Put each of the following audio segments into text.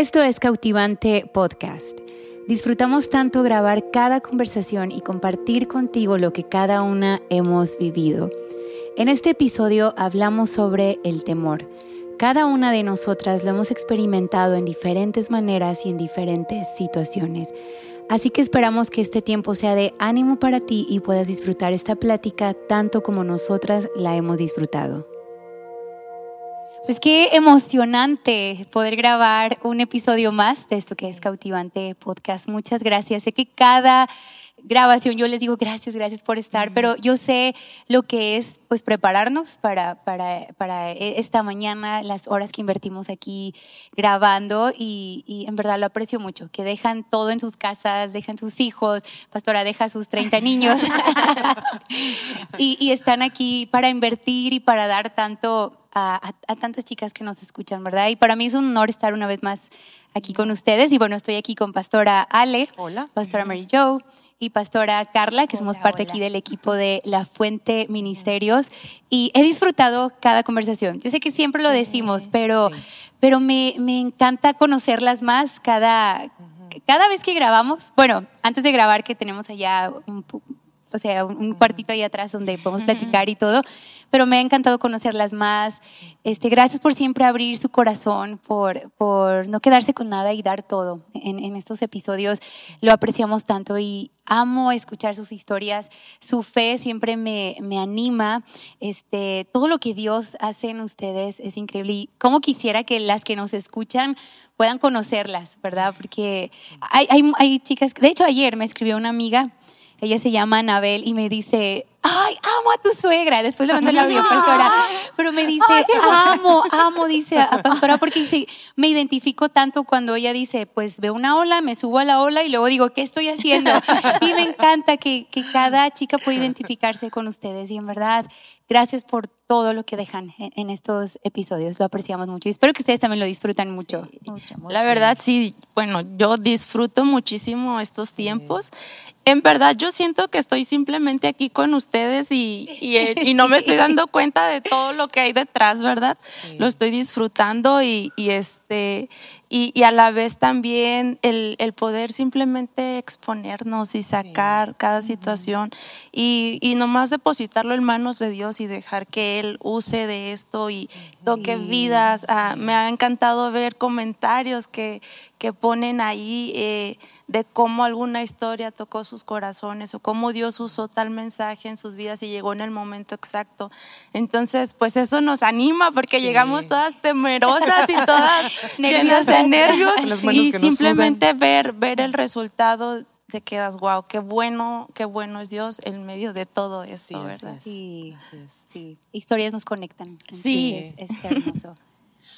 Esto es Cautivante Podcast. Disfrutamos tanto grabar cada conversación y compartir contigo lo que cada una hemos vivido. En este episodio hablamos sobre el temor. Cada una de nosotras lo hemos experimentado en diferentes maneras y en diferentes situaciones. Así que esperamos que este tiempo sea de ánimo para ti y puedas disfrutar esta plática tanto como nosotras la hemos disfrutado. Pues qué emocionante poder grabar un episodio más de esto que es Cautivante Podcast. Muchas gracias. Sé que cada grabación yo les digo gracias, gracias por estar, pero yo sé lo que es pues prepararnos para, para, para esta mañana, las horas que invertimos aquí grabando y, y, en verdad lo aprecio mucho, que dejan todo en sus casas, dejan sus hijos, pastora deja sus 30 niños y, y, están aquí para invertir y para dar tanto a, a, tantas chicas que nos escuchan, ¿verdad? Y para mí es un honor estar una vez más aquí con ustedes. Y bueno, estoy aquí con Pastora Ale, Hola. Pastora Mary Jo y Pastora Carla, que hola, somos parte hola. aquí del equipo de La Fuente Ministerios. Y he disfrutado cada conversación. Yo sé que siempre lo decimos, pero, sí. pero me, me, encanta conocerlas más cada, cada vez que grabamos. Bueno, antes de grabar, que tenemos allá un, o sea, un cuartito ahí atrás donde podemos platicar y todo, pero me ha encantado conocerlas más. Este, gracias por siempre abrir su corazón, por, por no quedarse con nada y dar todo. En, en estos episodios lo apreciamos tanto y amo escuchar sus historias. Su fe siempre me, me anima. Este, todo lo que Dios hace en ustedes es increíble. Y cómo quisiera que las que nos escuchan puedan conocerlas, ¿verdad? Porque hay, hay, hay chicas, de hecho ayer me escribió una amiga ella se llama Anabel y me dice, ay, amo a tu suegra. Después le mando el audio, pastora. Pero me dice, ay, amo, amo, dice a pastora, porque dice, me identifico tanto cuando ella dice, pues veo una ola, me subo a la ola y luego digo, ¿qué estoy haciendo? Y me encanta que, que cada chica pueda identificarse con ustedes. Y en verdad, gracias por todo lo que dejan en estos episodios. Lo apreciamos mucho y espero que ustedes también lo disfrutan mucho. Sí, mucho la verdad, sí, bueno, yo disfruto muchísimo estos sí. tiempos. En verdad, yo siento que estoy simplemente aquí con ustedes y, y, y no me estoy dando cuenta de todo lo que hay detrás, ¿verdad? Sí. Lo estoy disfrutando y, y este y, a la vez también el, el, poder simplemente exponernos y sacar sí. cada situación y, nomás depositarlo en manos de Dios y dejar que Él use de esto y toque vidas. Ah, me ha encantado ver comentarios que, que ponen ahí. Eh, de cómo alguna historia tocó sus corazones o cómo Dios usó tal mensaje en sus vidas y llegó en el momento exacto. Entonces, pues eso nos anima porque sí. llegamos todas temerosas y todas llenas de nervios y simplemente ver, ver el resultado te quedas, wow, qué bueno, qué bueno es Dios en medio de todo esto, sí, ¿verdad? Es. Sí, sí. Historias nos conectan. Sí. Es, es hermoso.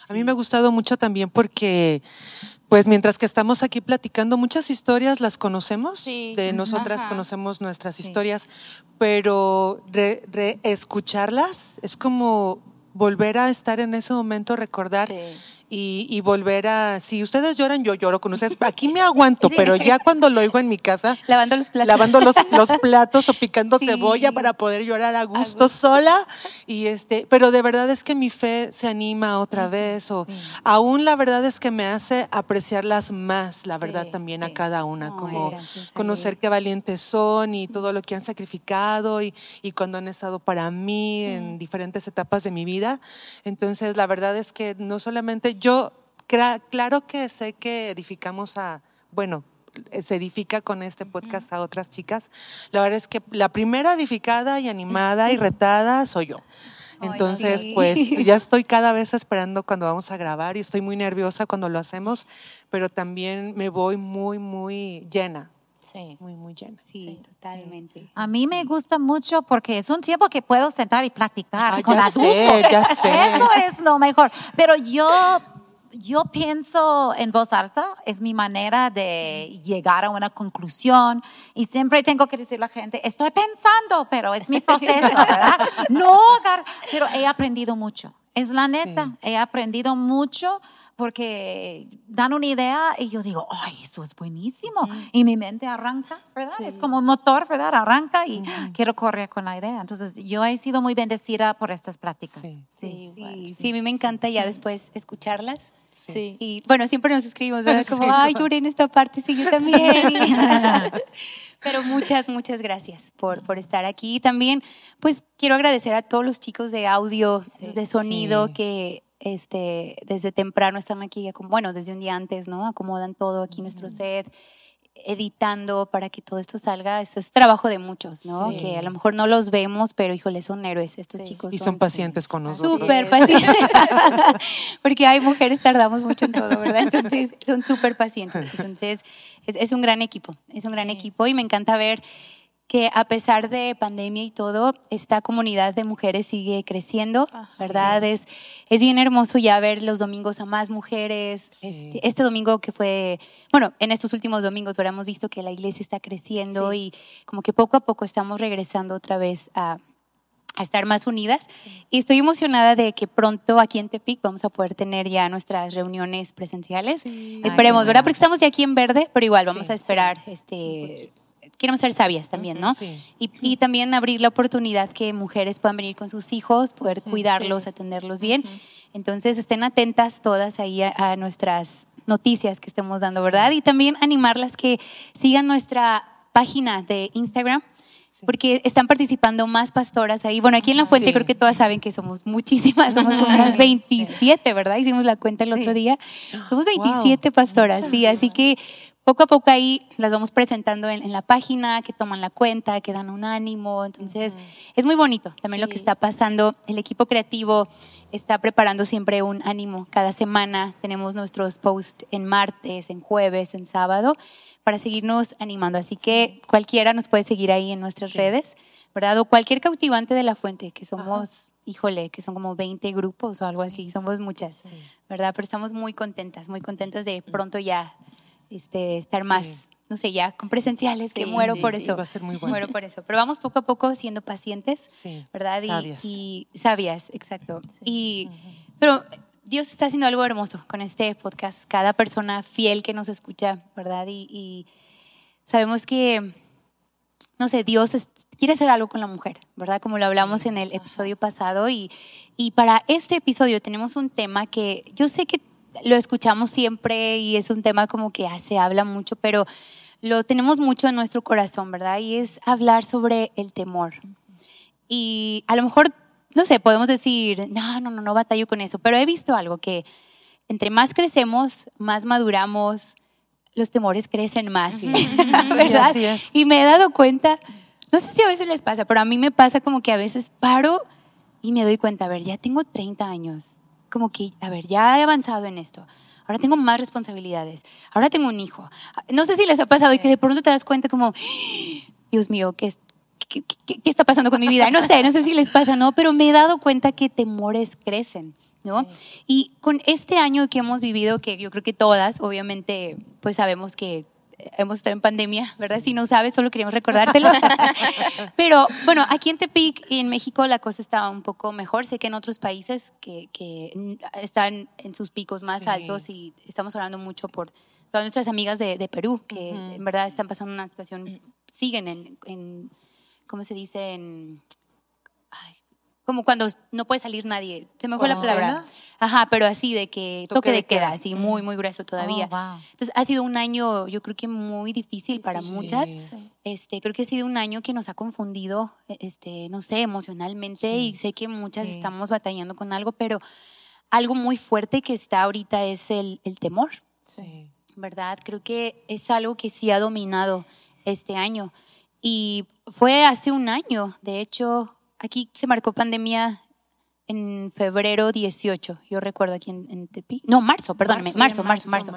A mí me ha gustado mucho también porque pues mientras que estamos aquí platicando, muchas historias las conocemos, sí. de nosotras Ajá. conocemos nuestras Sí. historias, pero re, re- escucharlas es como volver a estar en ese momento, recordar Sí. Y, y volver a, si ustedes lloran, yo lloro con ustedes, aquí me aguanto, Sí. pero ya cuando lo oigo en mi casa, Lavando los platos. lavando los, los platos o picando Sí. cebolla para poder llorar a gusto, gusto. sola y este pero de verdad es que mi fe se anima otra vez o Sí. aún la verdad es que me hace apreciarlas más la verdad también a cada una Oh, como a conocer qué valientes son y todo lo que han sacrificado y, y cuando han estado para mí en diferentes etapas de mi vida entonces la verdad es que no solamente yo claro que sé que edificamos a bueno se edifica con este podcast a otras chicas. La verdad es que la primera edificada y animada y retada soy yo. Entonces, sí. pues ya estoy cada vez esperando cuando vamos a grabar y estoy muy nerviosa cuando lo hacemos, pero también me voy muy, muy llena, Sí. muy, muy llena. Sí, Sí, totalmente. A mí me gusta mucho porque es un tiempo que puedo sentar y platicar Ah, con ya adultos. sé, ya sé. Eso es lo mejor. Pero yo, yo pienso en voz alta, es mi manera de llegar a una conclusión y siempre tengo que decirle a la gente, estoy pensando, pero es mi proceso, ¿verdad? No, pero he aprendido mucho. Es la neta, Sí. he aprendido mucho porque dan una idea y yo digo, ay, eso es buenísimo. Y mi mente arranca, ¿verdad? Es como un motor, ¿verdad? Arranca y quiero correr con la idea. Entonces, yo he sido muy bendecida por estas prácticas. Sí. Sí, Sí, sí, a mí me encanta ya después escucharlas Sí. Y bueno, siempre nos escribimos, ¿verdad? Como, ay, lloré en esta parte, sí, yo también. Pero muchas, muchas gracias por, por estar aquí. Y también, pues, quiero agradecer a todos los chicos de audio, de sonido, que este, desde temprano están aquí, como, bueno, desde un día antes, ¿no? Acomodan todo aquí nuestro set, editando para que todo esto salga. Esto es trabajo de muchos, ¿no? Sí. Que a lo mejor no los vemos, pero híjole, son héroes estos Sí. chicos. Y son pacientes con nosotros. Súper pacientes. Porque hay mujeres tardamos mucho en todo, ¿verdad? Entonces, son súper pacientes. Entonces, es, es un gran equipo, es un gran equipo y me encanta ver que a pesar de pandemia y todo, esta comunidad de mujeres sigue creciendo, Ah, ¿verdad? Es, es bien hermoso ya ver los domingos a más mujeres. Sí. Este, este domingo que fue, bueno, en estos últimos domingos, ¿verdad? hemos visto que la iglesia está creciendo y como que poco a poco estamos regresando otra vez a, a estar más unidas. Y estoy emocionada de que pronto aquí en Tepic vamos a poder tener ya nuestras reuniones presenciales. Sí. Esperemos, Ay, ¿verdad? Porque estamos ya aquí en verde, pero igual vamos Sí, a esperar, este, queremos ser sabias también, ¿no? Sí. Y, y también abrir la oportunidad que mujeres puedan venir con sus hijos, poder cuidarlos, atenderlos bien. Entonces estén atentas todas ahí a, a nuestras noticias que estemos dando, ¿verdad? Y también animarlas que sigan nuestra página de Instagram. Porque están participando más pastoras ahí. Bueno, aquí en La Fuente Sí. creo que todas saben que somos muchísimas, somos como unas 27, ¿verdad? Hicimos la cuenta el Sí. otro día. Somos Wow, 27 pastoras, sí, así que poco a poco ahí las vamos presentando en, en la página, que toman la cuenta, que dan un ánimo. Entonces, es muy bonito también lo que está pasando. El equipo creativo está preparando siempre un ánimo cada semana. Tenemos nuestros posts en martes, en jueves, en sábado, para seguirnos animando. Así que cualquiera nos puede seguir ahí en nuestras redes, ¿verdad? O cualquier cautivante de la fuente, que somos, híjole, que son como 20 grupos o algo así, somos muchas, ¿verdad? Pero estamos muy contentas, muy contentas de pronto ya este, estar más, Sí. no sé, ya con presenciales, que Sí, muero sí, por eso. va a ser muy bueno. Muero por eso. Pero vamos poco a poco siendo pacientes, Sí, ¿verdad? Y- sabias. Y, sabias, exacto. Y, pero Dios está haciendo algo hermoso con este podcast. Cada persona fiel que nos escucha, ¿verdad? Y, y sabemos que, no sé, Dios es- quiere hacer algo con la mujer, ¿verdad? Como lo hablamos en el episodio pasado. Y, y para este episodio tenemos un tema que yo sé que lo escuchamos siempre y es un tema como que ah, se habla mucho, pero lo tenemos mucho en nuestro corazón, ¿verdad? Y es hablar sobre el temor. Y a lo mejor, no sé, podemos decir, no, no, no, no batallo con eso, pero he visto algo que entre más crecemos, más maduramos, los temores crecen más, Sí. ¿verdad? Así es. Y me he dado cuenta, no sé si a veces les pasa, pero a mí me pasa como que a veces paro y me doy cuenta, a ver, ya tengo 30 años, como que, a ver, ya he avanzado en esto. Ahora tengo más responsabilidades. Ahora tengo un hijo. No sé si les ha pasado y que de pronto te das cuenta como, Dios mío, ¿qué, qué, qué- qué está pasando con mi vida? No sé, no sé si les pasa, ¿no? Pero me he dado cuenta que temores crecen, ¿no? Y con este año que hemos vivido, que yo creo que todas, obviamente, pues sabemos que hemos estado en pandemia, ¿verdad? Si no sabes, solo queríamos recordártelo. Pero bueno, aquí en Tepic y en México la cosa está un poco mejor. Sé que en otros países que, que mm, están en sus picos más Sí. altos y estamos hablando mucho por todas nuestras amigas de, de Perú, que en verdad están pasando una situación, siguen en, en ¿cómo se dice? En, como cuando no puede salir nadie. Se me fue la palabra. Ajá, pero así de que toque, Toque de queda, queda. así muy, muy grueso todavía. Oh, wow. Entonces ha sido un año, yo creo que muy difícil para Sí. muchas. Este, creo que ha sido un año que nos ha confundido, e- este, no sé, emocionalmente Sí. y sé que muchas Sí. estamos batallando con algo, pero algo muy fuerte que está ahorita es el, el temor, Sí. ¿verdad? Creo que es algo que sí ha dominado este año y fue hace un año, de hecho, aquí se marcó pandemia en febrero 18, yo recuerdo aquí en, en Tepic. No, marzo, perdóname, marzo, marzo, marzo.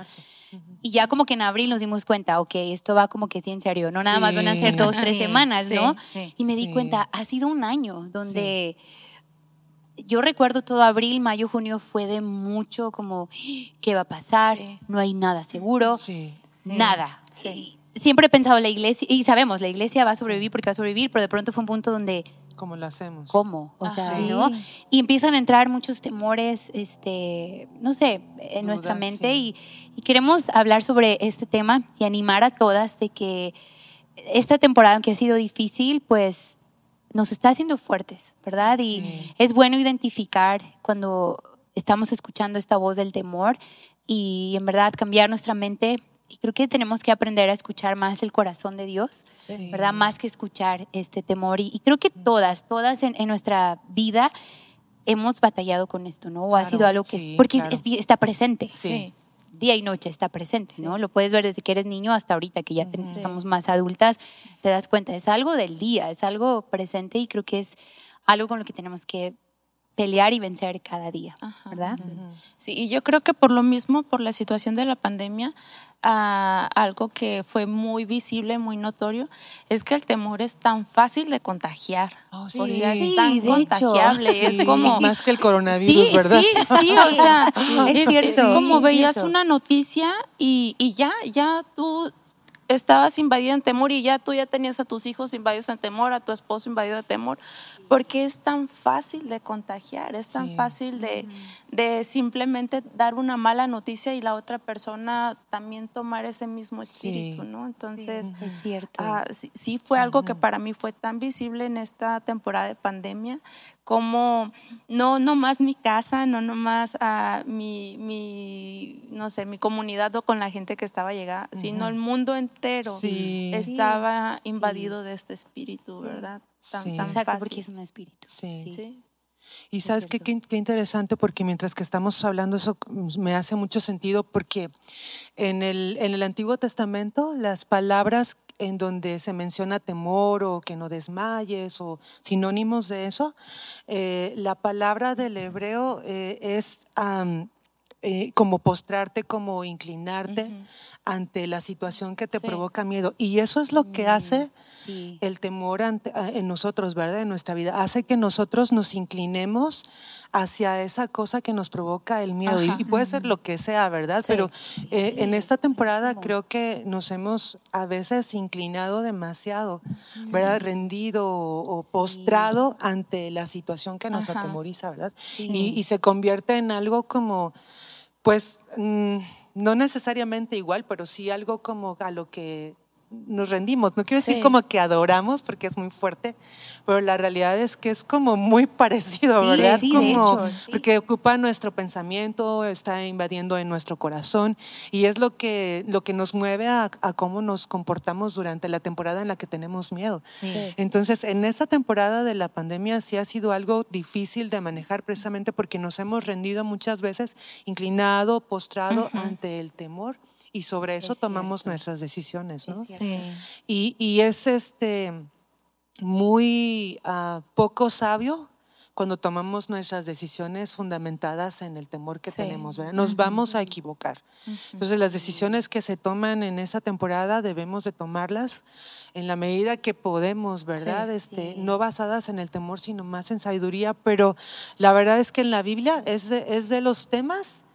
Y ya como que en abril nos dimos cuenta, ok, esto va como que sí en serio, no nada más van a ser dos, tres Sí, semanas, sí, ¿no? sí. Y me di cuenta, ha sido un año donde yo recuerdo todo abril, mayo, junio fue de mucho como, ¿qué va a pasar? No hay nada seguro, Sí. nada. Siempre he pensado la iglesia, y sabemos, la iglesia va a sobrevivir porque va a sobrevivir, pero de pronto fue un punto donde ¿Cómo lo hacemos? ¿Cómo? O Ajá. sea, Sí. ¿no? Y empiezan a entrar muchos temores, este, no sé, en nuestra mente sí. y, y queremos hablar sobre este tema y animar a todas de que esta temporada, aunque ha sido difícil, pues nos está haciendo fuertes, ¿verdad? Sí. Y es bueno identificar cuando estamos escuchando esta voz del temor y en verdad cambiar nuestra mente. Y creo que tenemos que aprender a escuchar más el corazón de Dios, ¿verdad? Más que escuchar este temor. Y, y creo que todas, todas en, en nuestra vida hemos batallado con esto, ¿no? O ha Claro, sido algo que, sí, es, porque es- claro. es- está presente. Sí. Día y noche está presente, ¿no? Lo puedes ver desde que eres niño hasta ahorita, que ya te- estamos más adultas, te das cuenta, es algo del día, es algo presente y creo que es algo con lo que tenemos que pelear y vencer cada día, Ajá, ¿verdad? Sí. Sí, y yo creo que por lo mismo, por la situación de la pandemia, ah, algo que fue muy visible, muy notorio, es que el temor es tan fácil de contagiar. Oh, O sí. sea, es Sí, tan contagiable. Sí, es como. Más que el coronavirus, sí, ¿verdad? Sí, sí, o sea, Es es, cierto, es como es veías cierto. una noticia y, y ya, ya tú estabas invadida en temor y ya tú ya tenías a tus hijos invadidos en temor, a tu esposo invadido de temor, porque es tan fácil de contagiar, es tan Sí. fácil de, de simplemente dar una mala noticia y la otra persona también tomar ese mismo espíritu, Sí. ¿no? Entonces, Es cierto. Ah, sí, sí fue algo que para mí fue tan visible en esta temporada de pandemia, como no no más mi casa, no nomás a mi, mi, no sé, mi comunidad o con la gente que estaba llegada, sino el mundo entero Sí. estaba invadido de este espíritu, ¿verdad? Tan, Sí. tan Exacto, fácil. porque es un espíritu. Sí. Y sabes qué, qué, qué interesante, porque mientras que estamos hablando eso mm, me hace mucho sentido, porque en el, en el Antiguo Testamento las palabras en donde se menciona temor o que no desmayes o sinónimos de eso, eh, la palabra del hebreo eh, es eh, como postrarte, como inclinarte ante la situación que te Sí. provoca miedo. Y eso es lo que hace Sí. el temor ante- a- en nosotros, ¿verdad? En nuestra vida. Hace que nosotros nos inclinemos hacia esa cosa que nos provoca el miedo. Y, y puede ser lo que sea, ¿verdad? Sí. Pero eh, en esta temporada creo que nos hemos a veces inclinado demasiado, ¿verdad? Rendido o, o postrado ante la situación que nos Ajá. atemoriza, ¿verdad? Y, y se convierte en algo como, pues, mm, no necesariamente igual, pero sí algo como a lo que nos rendimos. No quiero decir Sí. como que adoramos, porque es muy fuerte, pero la realidad es que es como muy parecido, Sí, ¿verdad? sí, de como, hecho, sí. Porque ocupa nuestro pensamiento, está invadiendo en nuestro corazón y es lo que, lo que nos mueve a, a cómo nos comportamos durante la temporada en la que tenemos miedo. Sí. Entonces, en esta temporada de la pandemia sí ha sido algo difícil de manejar precisamente porque nos hemos rendido muchas veces, inclinado, postrado ante el temor y sobre eso Es tomamos cierto. nuestras decisiones, ¿no? Sí. Y, y es este muy ah, poco sabio cuando tomamos nuestras decisiones fundamentadas en el temor que Sí. tenemos, ¿verdad? Nos vamos a equivocar. Entonces, las decisiones que se toman en esta temporada debemos de tomarlas en la medida que podemos, ¿verdad? Sí, este, sí. No basadas en el temor, sino más en sabiduría. Pero la verdad es que en la Biblia es de, es de los temas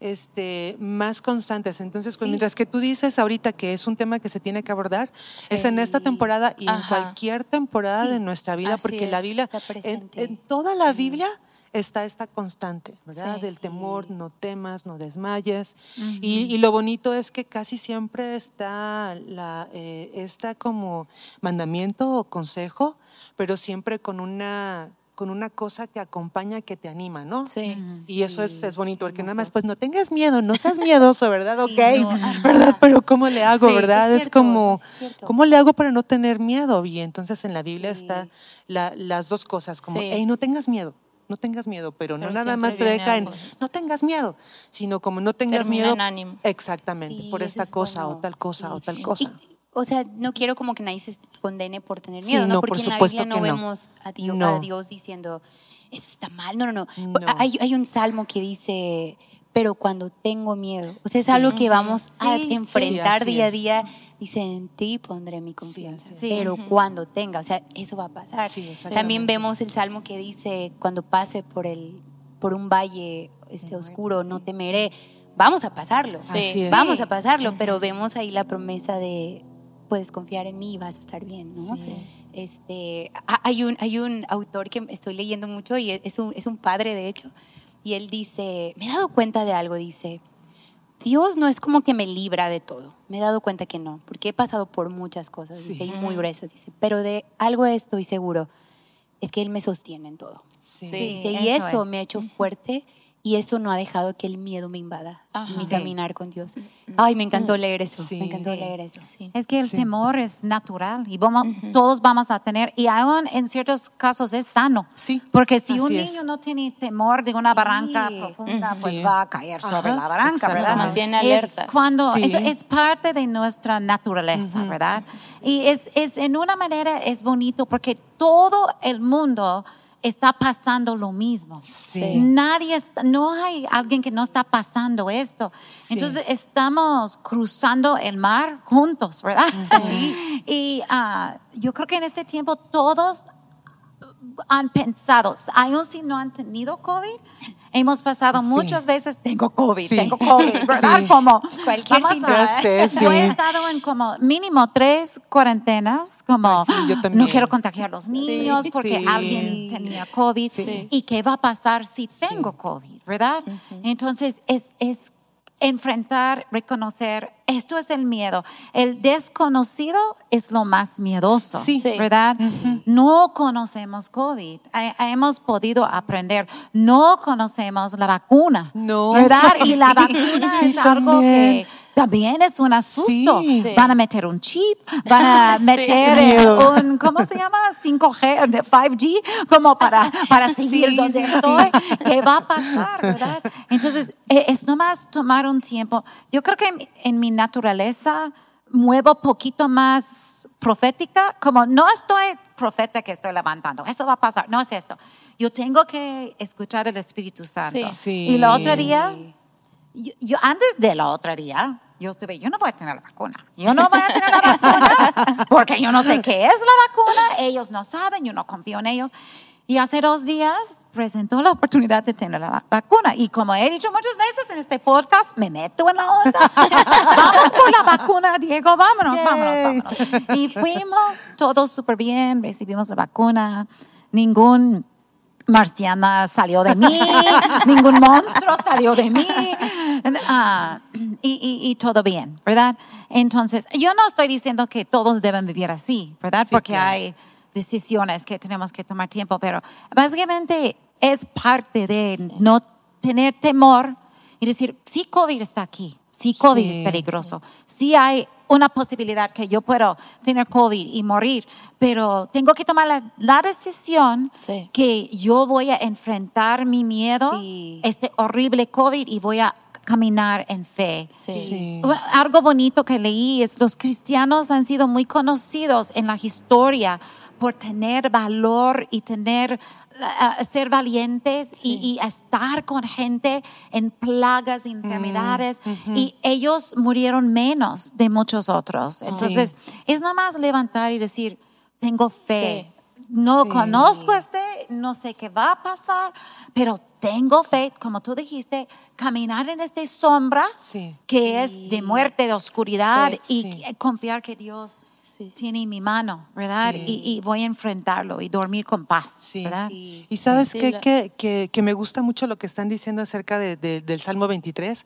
este, más constantes. Entonces, pues, Sí. mientras que tú dices ahorita que es un tema que se tiene que abordar, es en esta temporada y en Ajá. cualquier temporada Sí, de nuestra vida, Así porque la Biblia, está en, en toda la Biblia está esta constante, ¿verdad? Del temor, no temas, no desmayes. y, y lo bonito es que casi siempre está la, eh, esta como mandamiento o consejo, pero siempre con una, con una cosa que acompaña, que te anima, ¿no? Sí. Y eso es, es bonito, porque nada más, pues no tengas miedo, no seas miedoso, ¿verdad? Sí, ok, no. ¿verdad? Pero ¿cómo le hago, Sí, verdad? es como, es. ¿cómo le hago para no tener miedo? Y entonces en la Biblia Sí. está la- las dos cosas, como, Sí. hey, no tengas miedo. No tengas miedo, pero no Pero nada más te deja en, no tengas miedo, sino como no tengas Termina miedo. en ánimo. Exactamente, Sí, por esta es cosa bueno. o tal cosa Sí, o tal sí. cosa. Y, o sea, no quiero como que nadie se condene por tener Sí, miedo, ¿no? no, Porque por en la supuesto Biblia no que no. vemos a Dios, No. a Dios diciendo, eso está mal. No, no, no. No. Hay, hay un salmo que dice, pero cuando tengo miedo. O sea, es algo que vamos a Sí, sí, enfrentar día a día. Dice, en ti pondré mi confianza. Pero cuando tenga, o sea, eso va a pasar. Sí. También vemos el salmo que dice, cuando pase por el por un valle este oscuro, no temeré. Vamos a pasarlo. Sí. Vamos a pasarlo, pero vemos ahí la promesa de puedes confiar en mí y vas a estar bien, ¿no? Sí. Este, ha- hay un hay un autor que estoy leyendo mucho y es un, es un padre de hecho y él dice, me he dado cuenta de algo, dice, Dios no es como que me libra de todo. Me he dado cuenta que no, porque he pasado por muchas cosas, Sí. dice, y muy gruesas, dice, pero de algo estoy seguro, es que Él me sostiene en todo. Sí. Sí. Dice, y eso eso es. me ha hecho fuerte y eso no ha dejado que el miedo me invada Ajá. mi Sí. caminar con Dios. Ay, me encantó leer eso, Sí. me encantó Sí. leer eso. Sí. Es que el Sí. temor es natural y vamos, todos vamos a tener, y aún en ciertos casos es sano. Sí, Porque si un así es. niño no tiene temor de una Sí. barranca profunda, Mm, pues va a caer sobre Ajá, la barranca. ¿verdad? Nos mantiene Es alertas. cuando, Sí. entonces, es parte de nuestra naturaleza, ¿verdad? Y es, es, en una manera es bonito porque todo el mundo está pasando lo mismo. Sí. Nadie está, no hay alguien que no está pasando esto. Sí. Entonces estamos cruzando el mar juntos, ¿verdad? Y ah, yo creo que en este tiempo todos han pensado, aún si no han tenido COVID, hemos pasado Sí. muchas veces, tengo COVID, Sí. tengo COVID, ¿verdad? Sí. Como Cualquier. Ya sé, Yo he estado en como mínimo tres cuarentenas, como Ay, sí, yo también. no quiero contagiar a los niños Sí. porque Sí. alguien tenía COVID. Sí. ¿Y qué va a pasar si Sí. tengo COVID, verdad? Entonces, es, es enfrentar, reconocer, esto es el miedo. El desconocido es lo más miedoso, Sí. Sí. ¿verdad? No conocemos COVID. Hemos podido aprender. No conocemos la vacuna, No. ¿verdad? Y la vacuna Sí, es algo también. que también es un asusto. Sí. Sí. Van a meter un chip, van a Sí. meter eh, Miedo. un, ¿cómo se llama? 5G, de 5G, como para, para seguir Sí, donde sí, estoy. ¿Qué va a pasar, verdad? Entonces, eh, es nomás tomar un tiempo. Yo creo que en, en mi naturaleza muevo poquito más profética, como no estoy profeta que estoy levantando, eso va a pasar, no es esto. Yo tengo que escuchar el Espíritu Santo. Sí. Sí. Y el otro día, yo, yo antes de la otra día, yo estuve, yo no voy a tener la vacuna. Yo no voy a tener la vacuna porque yo no sé qué es la vacuna. Ellos no saben, yo no confío en ellos. Y hace dos días presentó la oportunidad de tener la va- vacuna. Y como he dicho muchas veces en este podcast, me meto en la onda. Vamos por la vacuna, Diego, vámonos, Yay. vámonos, vámonos. Y fuimos todos súper bien, recibimos la vacuna. Ningún marciana salió de mí, ningún monstruo salió de mí, ah, y, y- y todo bien, ¿verdad? Entonces, yo no estoy diciendo que todos deben vivir así, ¿verdad? Sí, Porque claro. hay decisiones que tenemos que tomar tiempo, pero básicamente es parte de no tener temor y decir, sí, COVID está aquí, sí, COVID Sí, es peligroso, sí hay una posibilidad que yo puedo tener COVID y morir, pero tengo que tomar la, la decisión Sí. que yo voy a enfrentar mi miedo, Sí. este horrible COVID, y voy a caminar en fe. Sí. Sí. Bueno, Algo bonito que leí es los cristianos han sido muy conocidos en la historia por tener valor y tener ser valientes y, y estar con gente en plagas Mm, y enfermedades y ellos murieron menos de muchos otros. Entonces, es nomás levantar y decir, tengo fe. No Sí. conozco este, no sé qué va a pasar, pero tengo fe, como tú dijiste, caminar en esta sombra Sí. que es de muerte, de oscuridad Sí, y sí. confiar que Dios Sí. tiene mi mano, ¿verdad? Sí. Y, y voy a enfrentarlo y dormir con paz, Sí. ¿verdad? Sí. Y sabes Sí, qué? que, que, que me gusta mucho lo que están diciendo acerca de- de- del Salmo 23,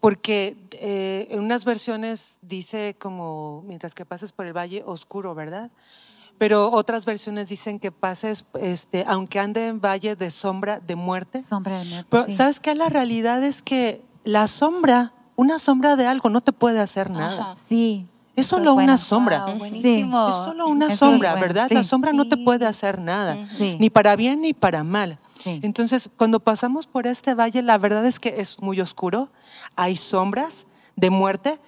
porque eh, en unas versiones dice como, mientras que pases por el valle oscuro, ¿verdad? Pero otras versiones dicen que pases, este, aunque ande en valle de sombra de muerte. Sombra de muerte, Pero sí. ¿sabes qué? La realidad es que la sombra, una sombra de algo no te puede hacer nada. Ajá. Sí. Es solo una sombra. Wow. Es solo una Eso sombra, bueno, ¿verdad? sí. La sombra no te puede hacer nada, ni para bien ni para mal. Entonces, cuando pasamos por este valle, la verdad es que es muy oscuro, hay sombras de muerte,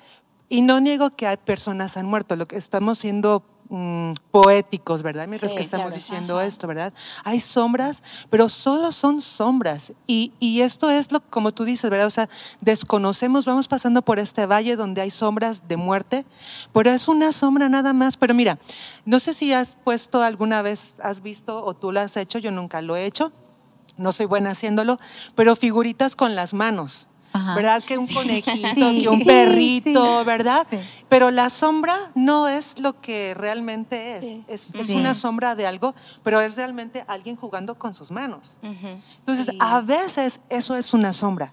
y no niego que hay personas han muerto, lo que estamos siendo mm, poéticos, ¿verdad? Mientras Sí, que estamos claro. diciendo Ajá. esto, ¿verdad? Hay sombras, pero solo son sombras. Y, y esto es lo como tú dices, ¿verdad? O sea, desconocemos, vamos pasando por este valle donde hay sombras de muerte, pero es una sombra nada más. Pero mira, no sé si has puesto alguna vez, has visto o tú lo has hecho, yo nunca lo he hecho, no soy buena haciéndolo, pero figuritas con las manos. Ajá. ¿Verdad? Que un conejito, Sí, que un sí, perrito, sí. ¿verdad? Sí. Pero la sombra no es lo que realmente es. Sí. Es, es Sí. una sombra de algo, pero es realmente alguien jugando con sus manos. Entonces, Sí. a veces eso es una sombra,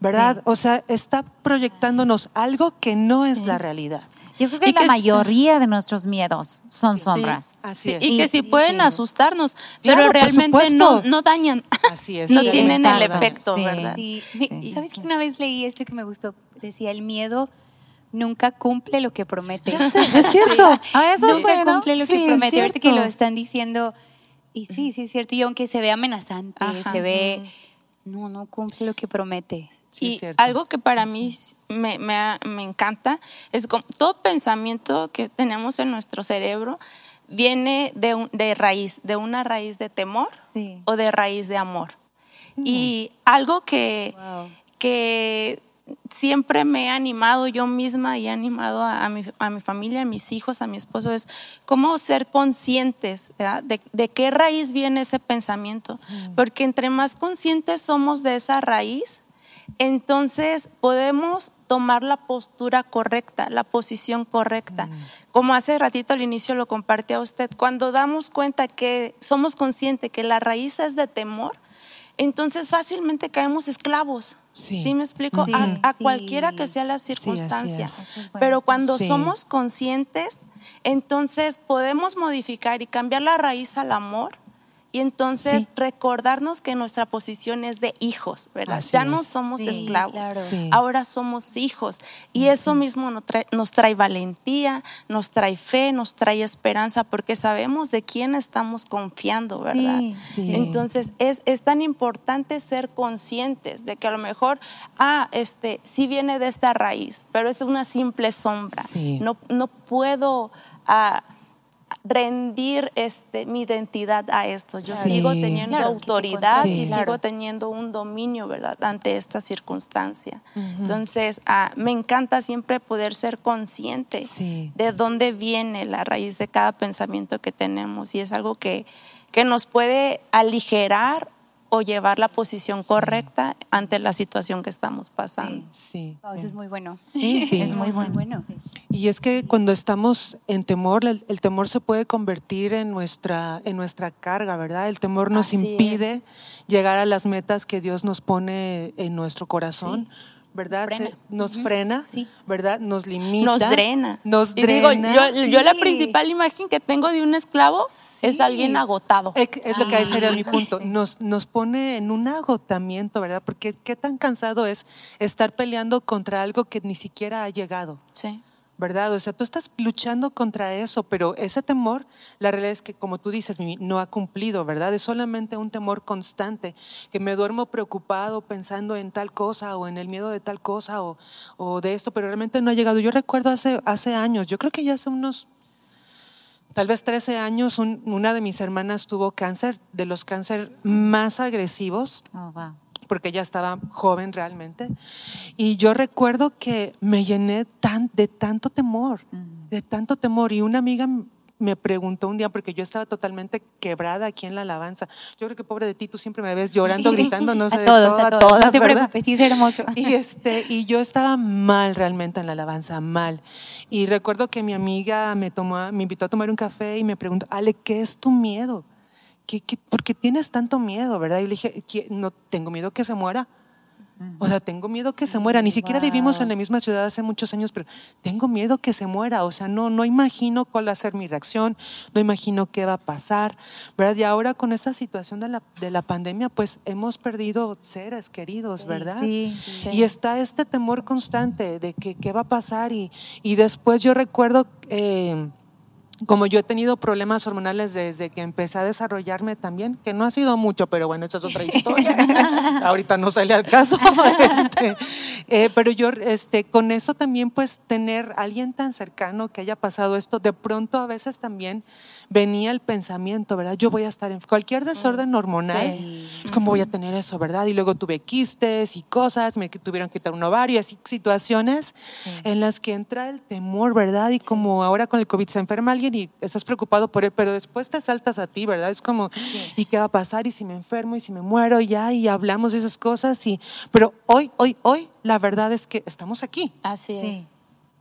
¿verdad? O sea, está proyectándonos algo que no es la realidad. Yo creo que Y la que- mayoría de nuestros miedos son sombras. Así Sí, es. y que sí pueden asustarnos, pero Claro, realmente no, no dañan. Así es. no Sí, tienen el efecto, Sí. ¿verdad? Sí. Sí. Me- ¿Sabes que una vez leí esto que me gustó? Decía, el miedo nunca cumple lo que promete. Es cierto. Ah, eso es nunca bueno. cumple lo Sí, que es promete. Ahorita que lo están diciendo, y sí, sí es cierto. Y aunque se ve amenazante, Ajá. se ve, no, no cumple lo que promete. Sí, y algo que para mí me, me, ha- me encanta es como todo pensamiento que tenemos en nuestro cerebro viene de, un- de raíz, de una raíz de temor Sí. o de raíz de amor. Y algo que, Wow. que siempre me he animado yo misma y he animado a, a mi, a mi familia, a mis hijos, a mi esposo, es cómo ser conscientes de, de qué raíz viene ese pensamiento. Porque entre más conscientes somos de esa raíz, entonces podemos tomar la postura correcta, la posición correcta. Como hace ratito al inicio lo compartí a usted, cuando damos cuenta que somos conscientes que la raíz es de temor, entonces fácilmente caemos esclavos. Sí. Sí, me explico? Sí, a a sí. cualquiera que sea la circunstancia. Pero cuando Sí. somos conscientes, entonces podemos modificar y cambiar la raíz al amor y entonces Sí. recordarnos que nuestra posición es de hijos, ¿verdad? Así ya no somos Sí, esclavos, claro. Sí. ahora somos hijos. Y eso mismo nos trae, nos trae valentía, nos trae fe, nos trae esperanza, porque sabemos de quién estamos confiando, ¿verdad? Sí, sí. Entonces es, es tan importante ser conscientes de que a lo mejor, ah, este, sí viene de esta raíz, pero es una simple sombra. Sí. No, no puedo ah, rendir este, mi identidad a esto. Yo Sí. sigo teniendo Claro, autoridad y claro. sigo teniendo un dominio, ¿verdad?, ante esta circunstancia. Entonces, ah, me encanta siempre poder ser consciente Sí. de dónde viene la raíz de cada pensamiento que tenemos y es algo que, que nos puede aligerar o llevar la posición correcta ante la situación que estamos pasando. Sí. Wow, Eso es muy bueno. Sí, Sí. es muy bueno. bueno. Sí. Y es que cuando estamos en temor, el, el temor se puede convertir en nuestra, en nuestra carga, ¿verdad? El temor nos Así impide llegar a las metas que Dios nos pone en nuestro corazón, ¿verdad? Nos frena. Nos frena, Sí. ¿verdad? Nos limita. Nos drena. Nos Y digo, drena. yo, yo la principal imagen que tengo de un esclavo es alguien agotado. Es, es lo que ese era Ah. mi punto. Nos, nos pone en un agotamiento, ¿verdad? Porque qué tan cansado es estar peleando contra algo que ni siquiera ha llegado. Sí. ¿Verdad? O sea, tú estás luchando contra eso, pero ese temor, la realidad es que, como tú dices, no ha cumplido, ¿verdad? Es solamente un temor constante, que me duermo preocupado pensando en tal cosa o en el miedo de tal cosa o, o de esto, pero realmente no ha llegado. Yo recuerdo hace, hace años, yo creo que ya hace unos, tal vez 13 años, un- una de mis hermanas tuvo cáncer, de los cáncer más agresivos Oh, wow. Porque ella estaba joven realmente. Y yo recuerdo que me llené tan, de tanto temor, de tanto temor. Y una amiga me preguntó un día, porque yo estaba totalmente quebrada aquí en la alabanza. Yo creo que pobre de ti, tú siempre me ves llorando, gritando, no sé, a de todos, todo, a a todos. todas, no te preocupes, sí es hermoso. Y, este, y yo estaba mal realmente en la alabanza, mal. Y recuerdo que mi amiga me, tomó, a- me invitó a tomar un café y me preguntó, Ale, ¿qué es tu miedo? ¿Qué, qué, por qué tienes tanto miedo, verdad? Y le dije, "¿Qui- no, tengo miedo que se muera. O sea, tengo miedo que se muera. Ni siquiera vivimos en la misma ciudad hace muchos años, pero tengo miedo que se muera. O sea, no, no imagino cuál va a ser mi reacción, no imagino qué va a pasar, ¿verdad? Y ahora con esta situación de la, de la pandemia, pues hemos perdido seres queridos, ¿verdad? Sí. Y está este temor constante de que qué va a pasar y, y después yo recuerdo, eh, como yo he tenido problemas hormonales desde que empecé a desarrollarme también, que no ha sido mucho, pero bueno, esa es otra historia. Ahorita no sale al caso. Este, eh, pero yo, este, con eso también, pues, tener alguien tan cercano que haya pasado esto, de pronto a veces también venía el pensamiento, ¿verdad? Yo voy a estar en cualquier desorden hormonal. ¿Cómo voy a tener eso, verdad? Y luego tuve quistes y cosas, me tuvieron que quitar un ovario, así situaciones en las que entra el temor, ¿verdad? Y como ahora con el COVID se enferma alguien y estás preocupado por él, pero después te saltas a ti, ¿verdad? Es como, ¿y qué va a pasar? ¿Y si me enfermo? ¿Y si me muero? Y ya, y hablamos de esas cosas. Y, pero hoy, hoy, hoy, la verdad es que estamos aquí, Así es.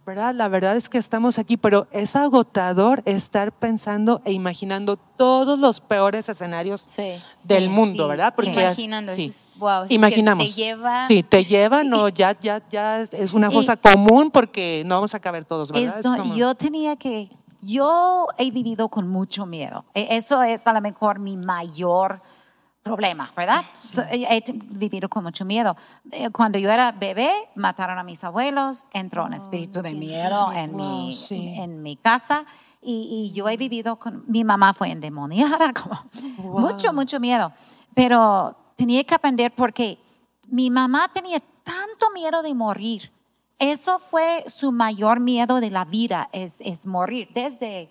¿verdad? La verdad es que estamos aquí, pero es agotador estar pensando e imaginando todos los peores escenarios Sí. del Sí, mundo, sí, ¿verdad? es- Imaginando, sí. es- wow, es que Imaginamos. te lleva- Sí, te lleva, no, ya, ya, ya es, es una Y- fosa común porque no vamos a caber todos, ¿verdad? Es Esto, como- Yo tenía que, yo he vivido con mucho miedo. E- Eso es a lo mejor mi mayor problema, ¿verdad? So, he vivido con mucho miedo. Eh, Cuando yo era bebé, mataron a mis abuelos, entró un espíritu de miedo en, Wow, mi, sí. en mi casa. Y, y yo he vivido con, mi mamá fue endemoniada, como mucho, mucho miedo. Pero tenía que aprender porque mi mamá tenía tanto miedo de morir. Eso fue su mayor miedo de la vida, es, es morir desde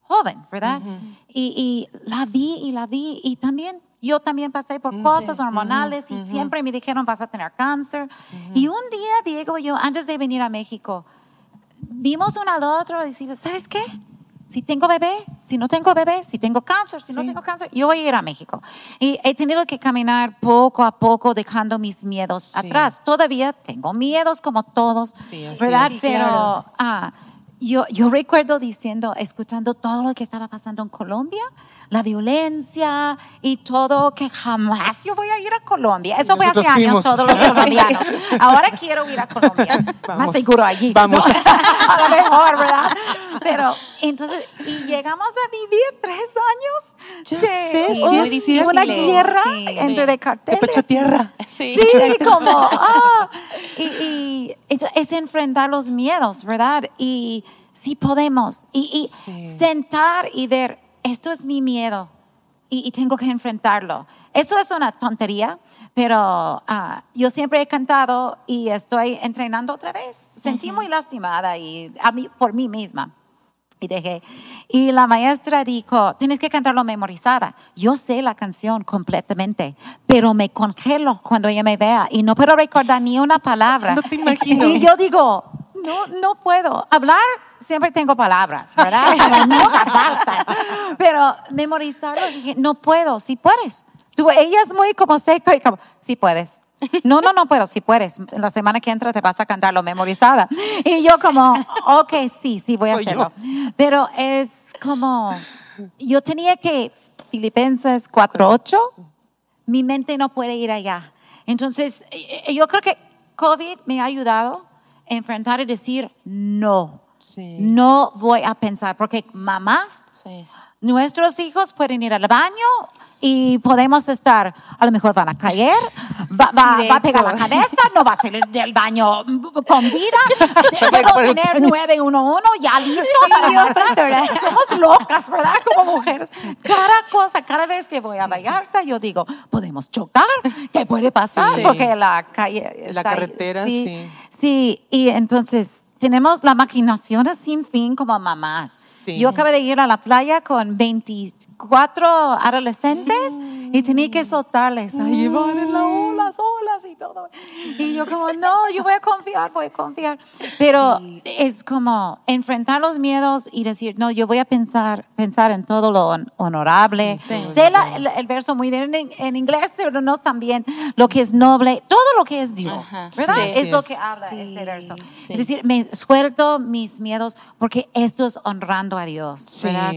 joven, ¿verdad? y, y la vi y la vi y también yo también pasé por cosas hormonales y siempre me dijeron vas a tener cáncer. Y un día, Diego y yo, antes de venir a México, vimos uno al otro y decimos, ¿sabes qué? Si tengo bebé, si no tengo bebé, si tengo cáncer, si no Sí. tengo cáncer, yo voy a ir a México. Y he tenido que caminar poco a poco dejando mis miedos Sí. atrás. Todavía tengo miedos como todos, Sí, así ¿verdad? es. Pero Claro. ah, yo, yo recuerdo diciendo, escuchando todo lo que estaba pasando en Colombia, la violencia y todo, que jamás yo voy a ir a Colombia. Eso fue hace años, todos los colombianos. Ahora quiero ir a Colombia. Es más Vamos. seguro allí. Vamos. ¿no? a lo mejor, ¿verdad? Pero entonces, y llegamos a vivir tres años. Ya de sé, sí, un- una guerra Sí, entre sí. carteles. De pecho tierra. Sí. Sí, como, ah, y, y es enfrentar los miedos, ¿verdad? Y si podemos, y, y Sí. sentar y ver, esto es mi miedo y, y tengo que enfrentarlo. Eso es una tontería, pero ah, yo siempre he cantado y estoy entrenando otra vez. Sentí muy lastimada y a mí, por mí misma. Y dejé. Y la maestra dijo, tienes que cantarlo memorizada. Yo sé la canción completamente, pero me congelo cuando ella me vea y no puedo recordar ni una palabra. No te imagino. Y yo digo, no, no puedo. Hablar, siempre tengo palabras, ¿verdad? No faltan. Pero memorizarlo, dije, no puedo, si puedes. Tú, ella es muy como seca y como, sí puedes. No, no, no puedo, si puedes. La semana que entra te vas a cantarlo memorizada. Y yo como, ok, sí, sí voy a Soy yo. hacerlo. Pero es como, yo tenía que, Filipenses 4.8, mi mente no puede ir allá. Entonces, eh, yo creo que COVID me ha ayudado a enfrentar y decir, no, Sí. no voy a pensar, porque mamás, Sí. nuestros hijos pueden ir al baño y podemos estar, a lo mejor van a caer, va, va- va a pegar la cabeza, no va a salir del baño con vida, el tener baño. 911 ya listo para. Somos locas, ¿verdad? Como mujeres. Cada cosa, cada vez que voy a Vallarta, yo digo, podemos chocar, ¿qué puede pasar? Sí. Porque la calle La está ahí. carretera, sí. Sí, y entonces tenemos la maquinación sin fin como mamás. Sí. Yo acabé de ir a la playa con 24 adolescentes y tenía que soltarles. Ahí van en la ola, olas y todo. Y yo como, no, yo voy a confiar, voy a confiar. Pero es como enfrentar los miedos y decir, no, yo voy a pensar, pensar en todo lo hon- honorable. Sí, sí. Sé la- el, el verso muy bien en, en inglés, pero no también lo que es noble, todo lo que es Dios, Ajá, ¿verdad? sí. es lo que habla Sí, este verso. sí. Es decir, me suelto mis miedos porque esto es honrando a Dios, Sí. ¿verdad?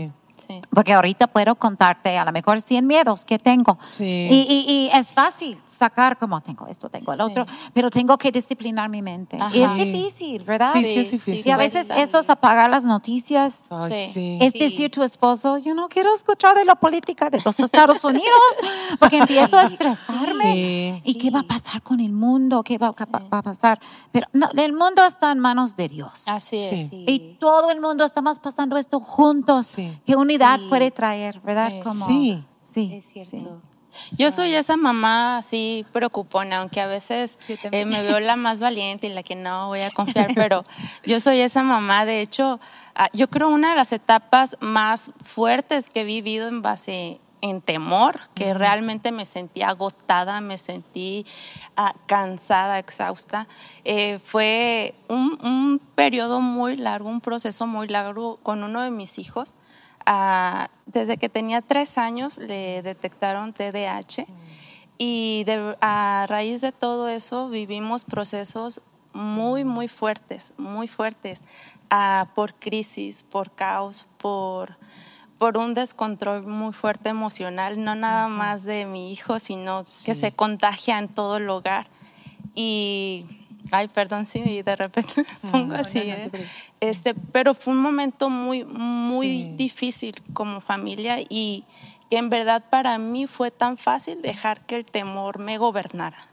Sí. Porque ahorita puedo contarte a lo mejor 100 miedos que tengo. Sí. Y, y- y es fácil sacar como tengo esto, tengo el otro, pero tengo que disciplinar mi mente. Y es Ajá. difícil, ¿verdad? Sí, sí, es Sí, difícil. Y a veces eso es apagar las noticias. Ay, Sí. sí. Es decir, tu esposo, yo no quiero escuchar de la política de los Estados Unidos, porque empiezo a estresarme. Sí. ¿Y qué va a pasar con el mundo? ¿Qué va, a- va a pasar? Pero no, el mundo está en manos de Dios. Así es. Y todo el mundo estamos pasando esto juntos. Sí. ¿Qué Sí. puede traer, verdad? Sí. Como, Sí. sí, Es cierto. sí. Yo soy esa mamá así preocupona, aunque a veces eh, me veo la más valiente y la que no voy a confiar, pero yo soy esa mamá. De hecho, ah, yo creo una de las etapas más fuertes que he vivido en base en temor, que realmente me sentí agotada, me sentí ah, cansada, exhausta, eh, fue un, un periodo muy largo, un proceso muy largo con uno de mis hijos. Desde que tenía tres años le detectaron TDAH y de- a raíz de todo eso vivimos procesos muy, muy fuertes, muy fuertes, por crisis, por caos, por, por un descontrol muy fuerte emocional, no nada más de mi hijo, sino que se contagia en todo el hogar. Y, ay, perdón si de repente me pongo así, ¿eh? este, pero fue un momento muy, muy Sí. difícil como familia y en verdad para mí fue tan fácil dejar que el temor me gobernara,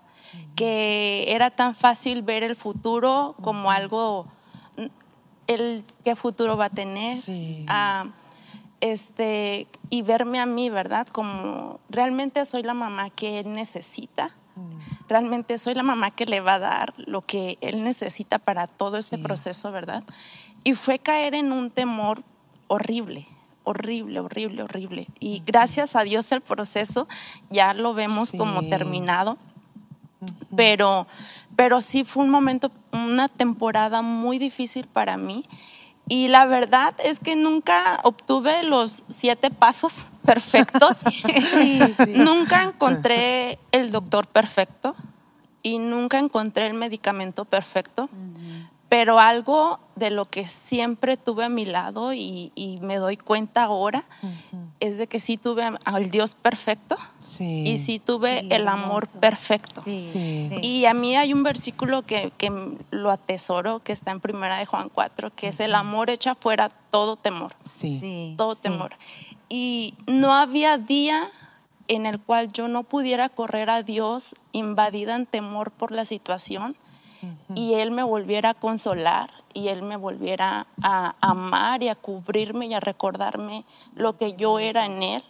que era tan fácil ver el futuro como algo, mm, el qué futuro va a tener, Sí. este, y verme a mí, ¿verdad? Como realmente soy la mamá que él necesita. Realmente soy la mamá que le va a dar lo que él necesita para todo este Sí. proceso, ¿verdad? Y fue caer en un temor horrible, horrible, horrible, horrible. Y gracias a Dios el proceso ya lo vemos como terminado. Pero, pero sí fue un momento, una temporada muy difícil para mí. Y la verdad es que nunca obtuve los siete pasos perfectos. Nunca encontré el doctor perfecto y nunca encontré el medicamento perfecto. Pero algo de lo que siempre tuve a mi lado y, y me doy cuenta ahora es de que sí tuve al Dios perfecto Sí. y sí tuve Sí, el amor hermoso. perfecto. Sí, Sí. sí. Y a mí hay un versículo que, que lo atesoro, que está en primera de Juan 4, que es el amor echa fuera todo temor, Sí. Sí, todo sí. temor. Y no había día en el cual yo no pudiera correr a Dios invadida en temor por la situación y Él me volviera a consolar y Él me volviera a amar y a cubrirme y a recordarme lo que yo era en Él.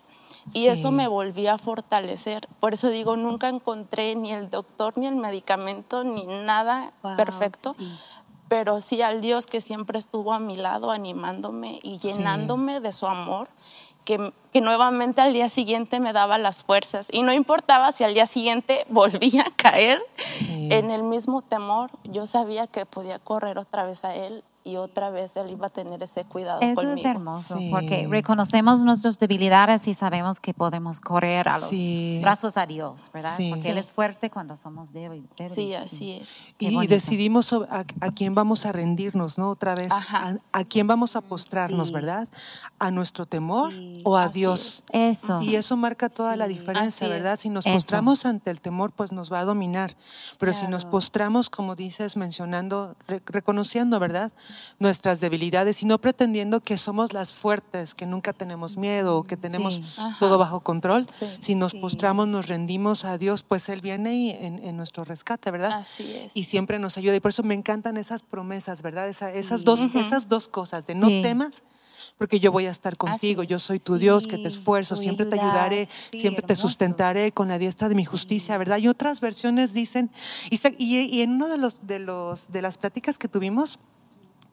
Y eso me volvía a fortalecer. Por eso digo, nunca encontré ni el doctor, ni el medicamento, ni nada Wow, perfecto. sí. Pero sí al Dios que siempre estuvo a mi lado animándome y llenándome de su amor, que, que nuevamente al día siguiente me daba las fuerzas. Y no importaba si al día siguiente volvía a caer Sí. en el mismo temor, yo sabía que podía correr otra vez a Él y otra vez Él iba a tener ese cuidado Eso conmigo. es hermoso, Sí. porque reconocemos nuestras debilidades y sabemos que podemos correr a los Sí. brazos a Dios, ¿verdad? Sí. Porque Sí. Él es fuerte cuando somos débil- débiles. Sí, así es. Qué Y bonito. decidimos a, a quién vamos a rendirnos, ¿no? Otra vez, Ajá. a, a quién vamos a postrarnos, Sí. ¿verdad? ¿A nuestro temor Sí, o a así Dios? Eso. Y eso marca toda la diferencia, así ¿verdad? es. Si nos Eso. postramos ante el temor, pues nos va a dominar. Pero si nos postramos, como dices, mencionando, re- reconociendo, ¿verdad? Nuestras debilidades y no pretendiendo que somos las fuertes, que nunca tenemos miedo, o que tenemos Sí. Todo bajo control. Sí. Si nos Sí. postramos, nos rendimos a Dios, pues Él viene y- en, en nuestro rescate, ¿verdad? Así es. y siempre nos ayuda. Y por eso me encantan esas promesas, ¿verdad? Esa- esas, Sí. dos, esas dos cosas, de no Sí. temas, porque yo voy a estar contigo, es. yo soy tu Dios, que te Sí, esfuerzo, siempre te ayudar. ayudaré, Sí, siempre te hermoso. sustentaré con la diestra de mi justicia, ¿verdad? Y otras versiones dicen, y, y- y en uno de, los, de, los, de las pláticas que tuvimos,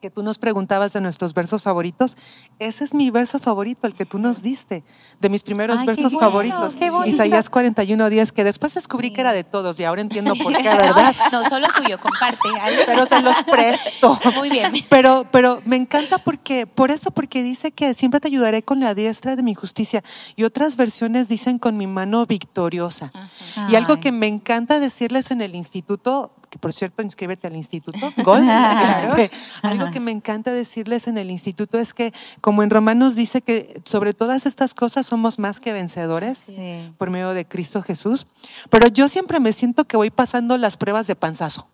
que tú nos preguntabas de nuestros versos favoritos, ese es mi verso favorito, el que tú nos diste, de mis primeros Ay, versos bueno, favoritos. Isaías 41, 10, que después descubrí Sí. que era de todos y ahora entiendo por qué, ¿verdad? No, solo tuyo, comparte. Pero se los presto. Muy bien. Pero, pero me encanta porque, por eso, porque dice que siempre te ayudaré con la diestra de mi justicia. Y otras versiones dicen con mi mano victoriosa. Y algo que me encanta decirles en el instituto, que por cierto, inscríbete al instituto. Este, algo que me encanta decirles en el instituto es que, como en Romanos dice que sobre todas estas cosas somos más que vencedores Sí. por medio de Cristo Jesús, pero yo siempre me siento que voy pasando las pruebas de panzazo.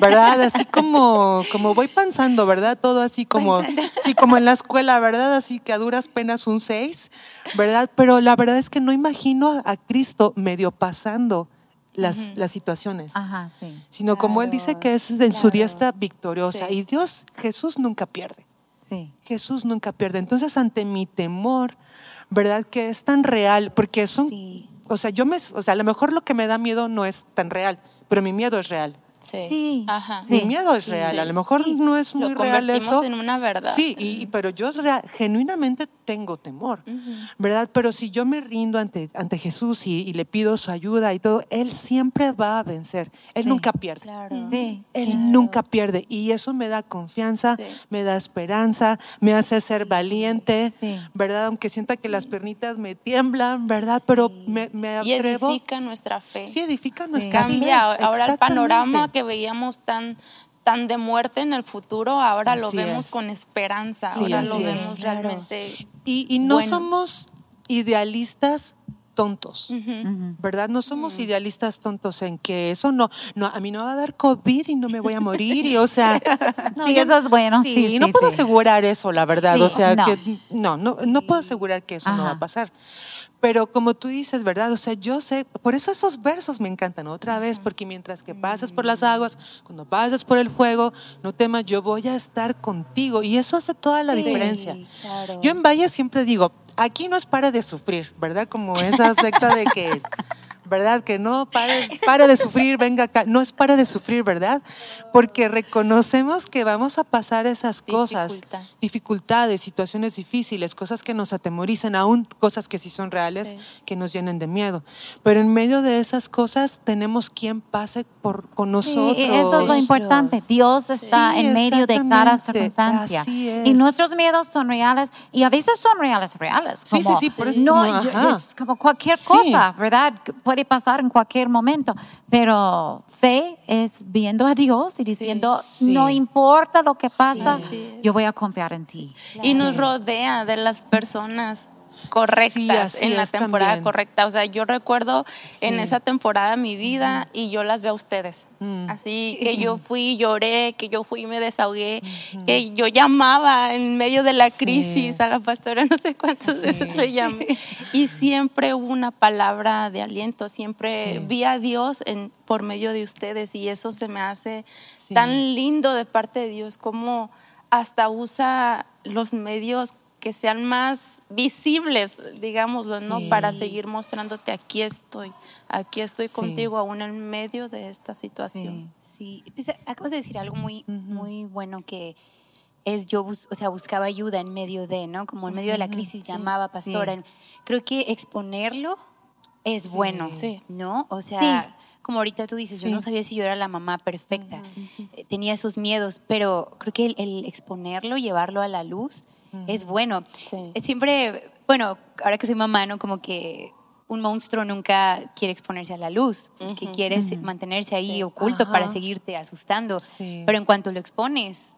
¿Verdad? Así como, como voy panzando, ¿verdad? Todo así como, sí, como en la escuela, ¿verdad? Así que a duras penas un 6, ¿verdad? Pero la verdad es que no imagino a Cristo medio pasando las, las situaciones, Ajá, sí. sino como Él dice que es en su claro. diestra victoriosa. Sí. Y Dios, Jesús nunca pierde. Sí. Jesús nunca pierde. Entonces, ante mi temor, ¿verdad? Que es tan real, porque son, Sí. o sea, yo me, o sea, a lo mejor lo que me da miedo no es tan real, pero mi miedo es real. Sí. Sí. Ajá. Sí. Mi miedo es real. sí, a lo mejor sí. no es Lo muy real eso. en una verdad. Sí, y, y- pero yo genuinamente tengo temor, ¿verdad? Pero si yo me rindo ante, ante Jesús y, y le pido su ayuda y todo, Él siempre va a vencer. Él Sí. nunca pierde. Claro. Sí. Él nunca pierde y eso me da confianza, Sí. me da esperanza, me hace ser valiente, Sí. ¿verdad? Aunque sienta que las pernitas me tiemblan, ¿verdad? Pero me, me Y atrevo. edifica nuestra fe. Sí, edifica Sí. nuestra fe. Cambia ahora el panorama que veíamos tan tan de muerte en el futuro, ahora lo Así vemos es. con esperanza, Sí, ahora lo es. vemos Claro. realmente. Y, y no Bueno. somos idealistas tontos, Ujú. ¿verdad? No somos idealistas tontos en que eso no, no, a mí no va a dar COVID y no me voy a morir, y o sea, Sí, yo- eso es bueno, Sí, sí, no sí, puedo sí. asegurar eso, la verdad, Sí, o sea, no. que no, no, no puedo asegurar que eso no va a Ajá. pasar. Pero como tú dices, ¿verdad? O sea, yo sé, por eso esos versos me encantan otra vez, porque mientras que pases por las aguas, cuando pases por el fuego, no temas, yo voy a estar contigo. Y eso hace toda la Sí, diferencia. claro. Yo en Valle siempre digo, aquí no es para de sufrir, ¿verdad? Como esa secta de que, ¿verdad? Que no pare, pare de sufrir, venga acá. No es para de sufrir, ¿verdad? Porque reconocemos que vamos a pasar esas cosas, Dificultad. dificultades, situaciones difíciles, cosas que nos atemorizan, aún cosas que sí son reales, Sí. que nos llenen de miedo. Pero en medio de esas cosas tenemos quien pase por, con nosotros. Sí, eso es lo importante. Dios está Sí, en medio de cada circunstancia. Así Y es. nuestros miedos son reales y a veces son reales, reales. Sí, sí, como- sí, por eso no, como, yo- es como cualquier Sí. cosa, ¿verdad? Que Puede pasar en cualquier momento. Pero fe es viendo a Dios y diciendo, sí. no importa lo que pasa, Sí. yo voy a confiar en ti. Y nos rodea de las personas correctas en la temporada también. correcta. O sea, yo recuerdo en esa temporada mi vida y yo las veo a ustedes. Mm. Así que yo fui, lloré, que yo fui y me desahogué, que yo llamaba en medio de la Sí. crisis a la pastora, no sé cuántas veces le llamé. Y siempre hubo una palabra de aliento, siempre vi a Dios en, por medio de ustedes y eso se me hace tan lindo de parte de Dios, como hasta usa los medios que sean más visibles, digámoslo, ¿no? Sí. Para seguir mostrándote, aquí estoy, aquí estoy Sí. contigo aún en medio de esta situación. Sí, pues, acabas de decir algo muy, muy bueno que es yo, o sea, buscaba ayuda en medio de, ¿no? Como en medio de la crisis llamaba pastora. Creo que exponerlo es bueno. ¿no? O sea, como ahorita tú dices, yo no sabía si yo era la mamá perfecta, Eh, tenía esos miedos, pero creo que el, el exponerlo, llevarlo a la luz, es bueno. Sí. Siempre, bueno, ahora que soy mamá, ¿no? Como que un monstruo nunca quiere exponerse a la luz, porque Ujú. quiere se- mantenerse ahí Sí. oculto Ajá. para seguirte asustando. Sí. Pero en cuanto lo expones,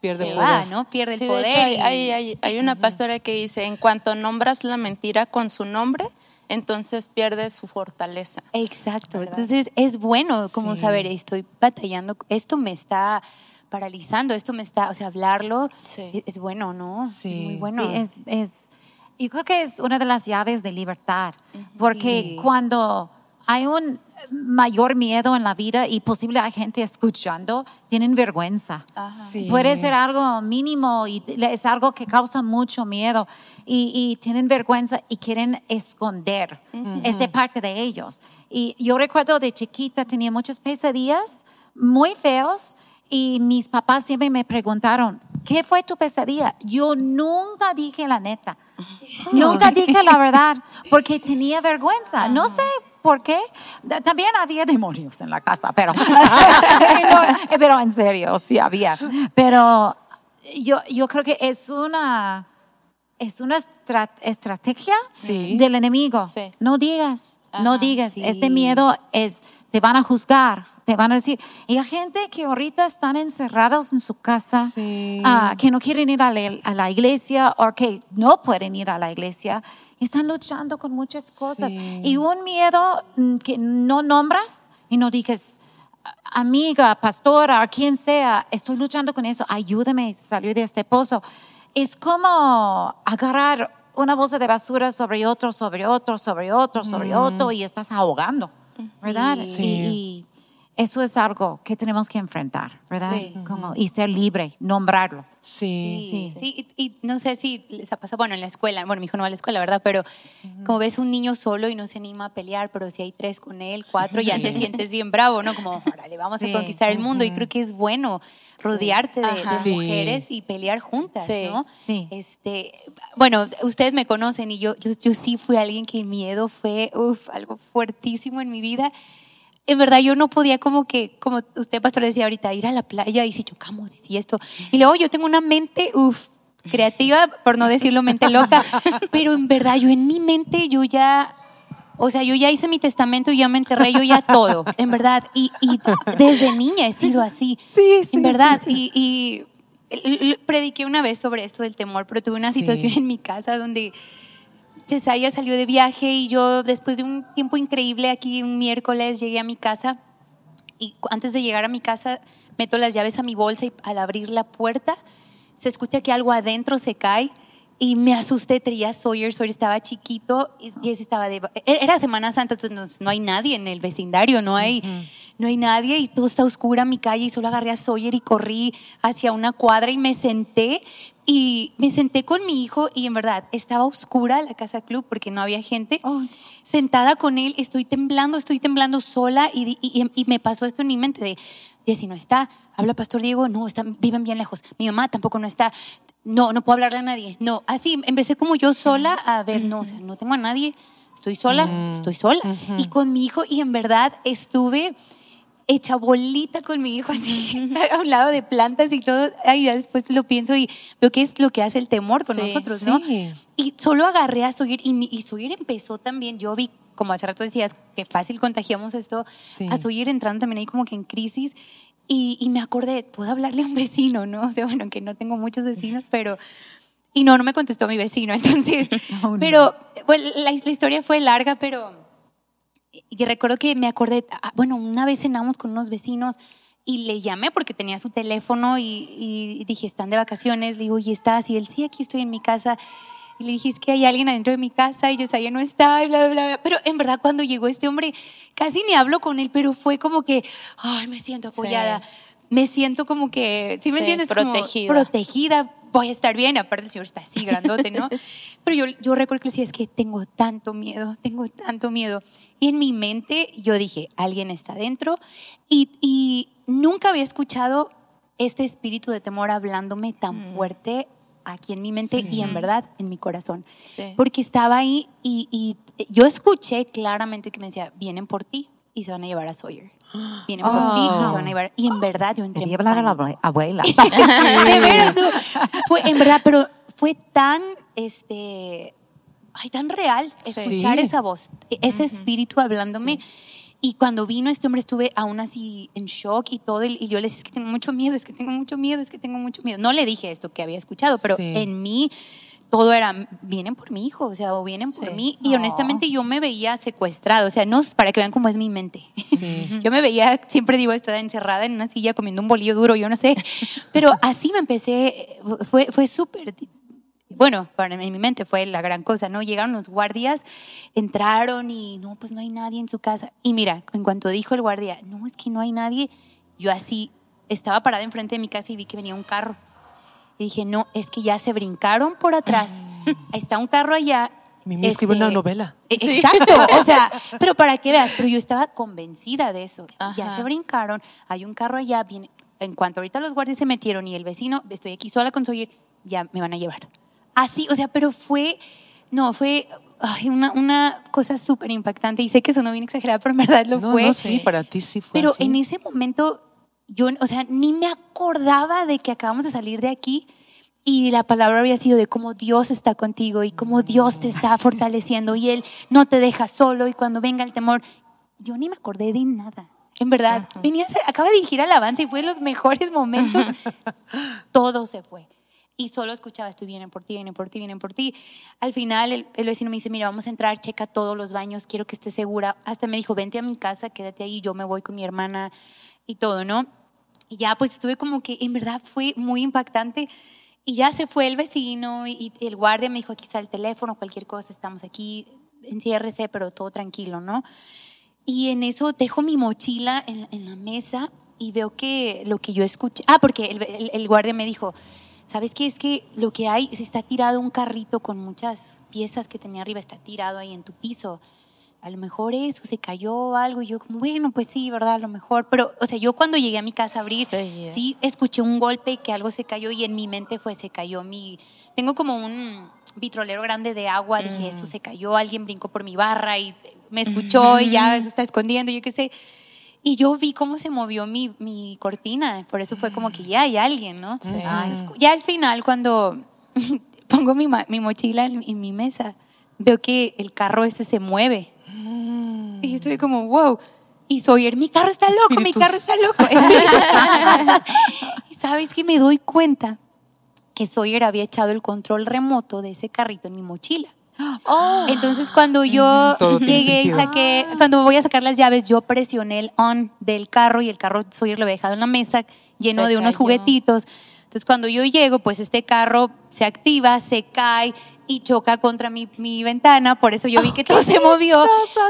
Pierde el va, poder. ¿no? Pierde el de poder. hecho, hay, y- hay- hay- hay una pastora que dice, en cuanto nombras la mentira con su nombre, entonces pierde su fortaleza. Exacto. ¿Verdad? Entonces es bueno como Sí. saber, estoy batallando, esto me está paralizando, esto me está, o sea, hablarlo Sí. es, es bueno, ¿no? Sí. Es muy bueno. Sí, es, es, yo creo que es una de las llaves de libertad, porque cuando hay un mayor miedo en la vida y posible hay gente escuchando, tienen vergüenza. Sí. Puede ser algo mínimo y es algo que causa mucho miedo y, y tienen vergüenza y quieren esconder esta parte de ellos. Y yo recuerdo de chiquita tenía muchas pesadillas muy feos y mis papás siempre me preguntaron, ¿qué fue tu pesadilla? Yo nunca dije la neta. Nunca dije la verdad porque tenía vergüenza. No sé por qué. También había demonios en la casa, pero, No, pero en serio, sí había. Pero yo, yo creo que es una, es una estra- estrategia Sí. del enemigo. Sí. No digas, no Ajá, digas. sí. Este miedo es, te van a juzgar, te van a decir. Y hay gente que ahorita están encerrados en su casa, Sí. ah, que no quieren ir a la, a la iglesia o que no pueden ir a la iglesia. y Están luchando con muchas cosas. Sí. Y un miedo mm, que no nombras y no dices, amiga, pastora, o quien sea, estoy luchando con eso, ayúdame a salir de este pozo. Es como agarrar una bolsa de basura sobre otro, sobre otro, sobre otro, sobre otro y estás ahogando, ¿verdad? Sí. Y, y eso es algo que tenemos que enfrentar, ¿verdad? Sí. Como, y ser libre, nombrarlo. Sí. Sí, Sí. sí. Y, y no sé si les ha pasado, bueno, en la escuela, bueno, mi hijo no va a la escuela, ¿verdad? Pero como ves un niño solo y no se anima a pelear, pero si hay tres con él, cuatro, ya te sientes bien bravo, ¿no? Como, órale, vamos Sí. a conquistar el mundo. Y creo que es bueno rodearte de, de mujeres y pelear juntas, Sí. ¿no? Sí. Este, bueno, ustedes me conocen y yo, yo, yo sí fui alguien que el miedo fue, uf, algo fuertísimo en mi vida. En verdad yo no podía como que, como usted pastor decía ahorita, ir a la playa y si chocamos y si esto. Y luego yo tengo una mente, uff, creativa, por no decirlo mente loca, pero en verdad yo en mi mente yo ya, O sea, yo ya hice mi testamento, ya me enterré, yo ya todo, en verdad. Y, y desde niña he sido así. Sí, sí, En verdad. sí, Y, y l- prediqué una vez sobre esto del temor, pero tuve una Sí. situación en mi casa donde Chesaya salió de viaje y yo, después de un tiempo increíble aquí, un miércoles, llegué a mi casa y antes de llegar a mi casa meto las llaves a mi bolsa y al abrir la puerta se escucha que algo adentro se cae y me asusté, traía Sawyer, Sawyer estaba chiquito y Jesse estaba de... e- Era Semana Santa, entonces no, hay nadie en el vecindario, no hay, no hay nadie y todo está oscura mi calle y solo agarré a Sawyer y corrí hacia una cuadra y me senté y me senté con mi hijo y en verdad estaba oscura la casa club porque no había gente. Sentada con él, estoy temblando, estoy temblando sola y, y- y me pasó esto en mi mente de, Jessy no está, habla Pastor Diego, no, están, viven bien lejos, mi mamá tampoco no está, no, no puedo hablarle a nadie, no, así empecé como yo sola a ver, no, o sea, no tengo a nadie, estoy sola, estoy sola. Y con mi hijo y en verdad estuve hecha bolita con mi hijo así a un lado de plantas y todo. Ya después lo pienso y veo que es lo que hace el temor con Sí, nosotros, ¿no? sí. Y solo agarré a Sawyer y, y Sawyer empezó también, yo vi, como hace rato decías, que fácil contagiamos esto, Sí. a Sawyer entrando también ahí como que en crisis. Y, y me acordé, puedo hablarle a un vecino, ¿no? O sea, bueno, que no tengo muchos vecinos, pero... Y no, no me contestó mi vecino, entonces... No. Pero, bueno, la, la historia fue larga, pero... Y recuerdo que me acordé, ah, bueno, una vez cenamos con unos vecinos y le llamé porque tenía su teléfono y, y dije, están de vacaciones. Le digo, ¿y estás? Y él, sí, aquí estoy en mi casa. Y le dije, es que hay alguien adentro de mi casa y Yesaya no está, y bla, bla, bla. Pero en verdad, cuando llegó este hombre, casi ni hablo con él, pero fue como que, ay, me siento apoyada. Me siento como que, ¿sí me Sí, entiendes? Como protegida. Voy a estar bien. Aparte, el señor está así grandote, ¿no? Pero yo, yo recuerdo que decía, es que tengo tanto miedo, tengo tanto miedo. Y en mi mente yo dije, alguien está dentro. Y, y nunca había escuchado este espíritu de temor hablándome tan fuerte aquí en mi mente y en verdad en mi corazón. Sí. Porque estaba ahí y, y yo escuché claramente que me decía, vienen por ti y se van a llevar a Sawyer. Vienen por ti y se van a llevar. Y en verdad yo entré en Quería hablar a la abuela. De veras, tú. Fue, en verdad, pero fue tan, este, ay, tan real escuchar Sí. esa voz, e- ese espíritu hablándome. Y cuando vino este hombre estuve aún así en shock y todo, y y yo le decía, es que tengo mucho miedo, es que tengo mucho miedo, es que tengo mucho miedo. No le dije esto que había escuchado, pero Sí. en mí todo era, vienen por mi hijo, o sea, o vienen por Sí. mí. Y honestamente yo me veía secuestrado, o sea, no, para que vean cómo es mi mente. Sí. Yo me veía, siempre digo, estaba encerrada en una silla comiendo un bolillo duro, yo no sé. Pero así me empecé, fue, fue súper, bueno, para en mi mente fue la gran cosa, ¿no? Llegaron los guardias, entraron y no, pues no hay nadie en su casa. Y mira, en cuanto dijo el guardia, no, es que no hay nadie, yo así estaba parada enfrente de mi casa y vi que venía un carro. Y dije, no, es que ya se brincaron por atrás. Está un carro allá. Mimi escribe este, una novela. e- Exacto, o sea, pero para que veas, pero yo estaba convencida de eso. Ya Ajá. se brincaron, hay un carro allá, viene, en cuanto ahorita los guardias se metieron y el vecino, estoy aquí sola con Sawyer, ya me van a llevar. Así, o sea, pero fue, no, fue ay, una, una cosa súper impactante y sé que sonó bien exagerada, pero en verdad lo no, fue. no, sí, para ti sí fue Pero así. en ese momento, yo, o sea, ni me acordaba de que acabamos de salir de aquí y la palabra había sido de cómo Dios está contigo y cómo Dios te está fortaleciendo y Él no te deja solo y cuando venga el temor, yo ni me acordé de nada. En verdad, venía, acaba de dirigir alabanza y fue de los mejores momentos. Todo se fue. Y solo escuchaba, estoy vienen por ti, vienen por ti, vienen por ti. Al final el, el vecino me dice, mira, vamos a entrar, checa todos los baños, quiero que estés segura. Hasta me dijo, vente a mi casa, quédate ahí, yo me voy con mi hermana y todo, ¿no? Y ya pues estuve como que en verdad fue muy impactante. Y ya se fue el vecino y, el guardia me dijo, aquí está el teléfono, cualquier cosa, estamos aquí, enciérrese, pero todo tranquilo, ¿no? Y en eso dejo mi mochila en, en la mesa y veo que lo que yo escuché, ah, porque el, el- el guardia me dijo, ¿sabes qué? Es que lo que hay, se está tirado un carrito con muchas piezas que tenía arriba, está tirado ahí en tu piso. A lo mejor eso, se cayó algo. Y yo como, bueno, pues sí, ¿verdad? A lo mejor. Pero, o sea, yo cuando llegué a mi casa a abrir, Sí, escuché un golpe que algo se cayó y en mi mente fue, se cayó mi... Tengo como un vitrolero grande de agua, dije, eso se cayó, alguien brincó por mi barra y me escuchó y ya se está escondiendo, yo qué sé. Y yo vi cómo se movió mi, mi cortina, por eso fue como que ya hay alguien, ¿no? Sí. Ah, es- ya al final, cuando pongo mi, mi mochila en, en mi mesa, veo que el carro ese se mueve. Y estuve como, wow. Y Sawyer, mi carro está loco, mi Espíritus. carro está loco. y sabes que me doy cuenta que Sawyer había echado el control remoto de ese carrito en mi mochila. Oh, Entonces cuando yo Todo llegué y saqué, cuando voy a sacar las llaves, yo presioné el on del carro y el carro Sawyer lo había dejado en la mesa lleno Se de unos cayó. juguetitos. Entonces cuando yo llego, pues este carro se activa, se cae y choca contra mi, mi ventana, por eso yo vi que todo se movió.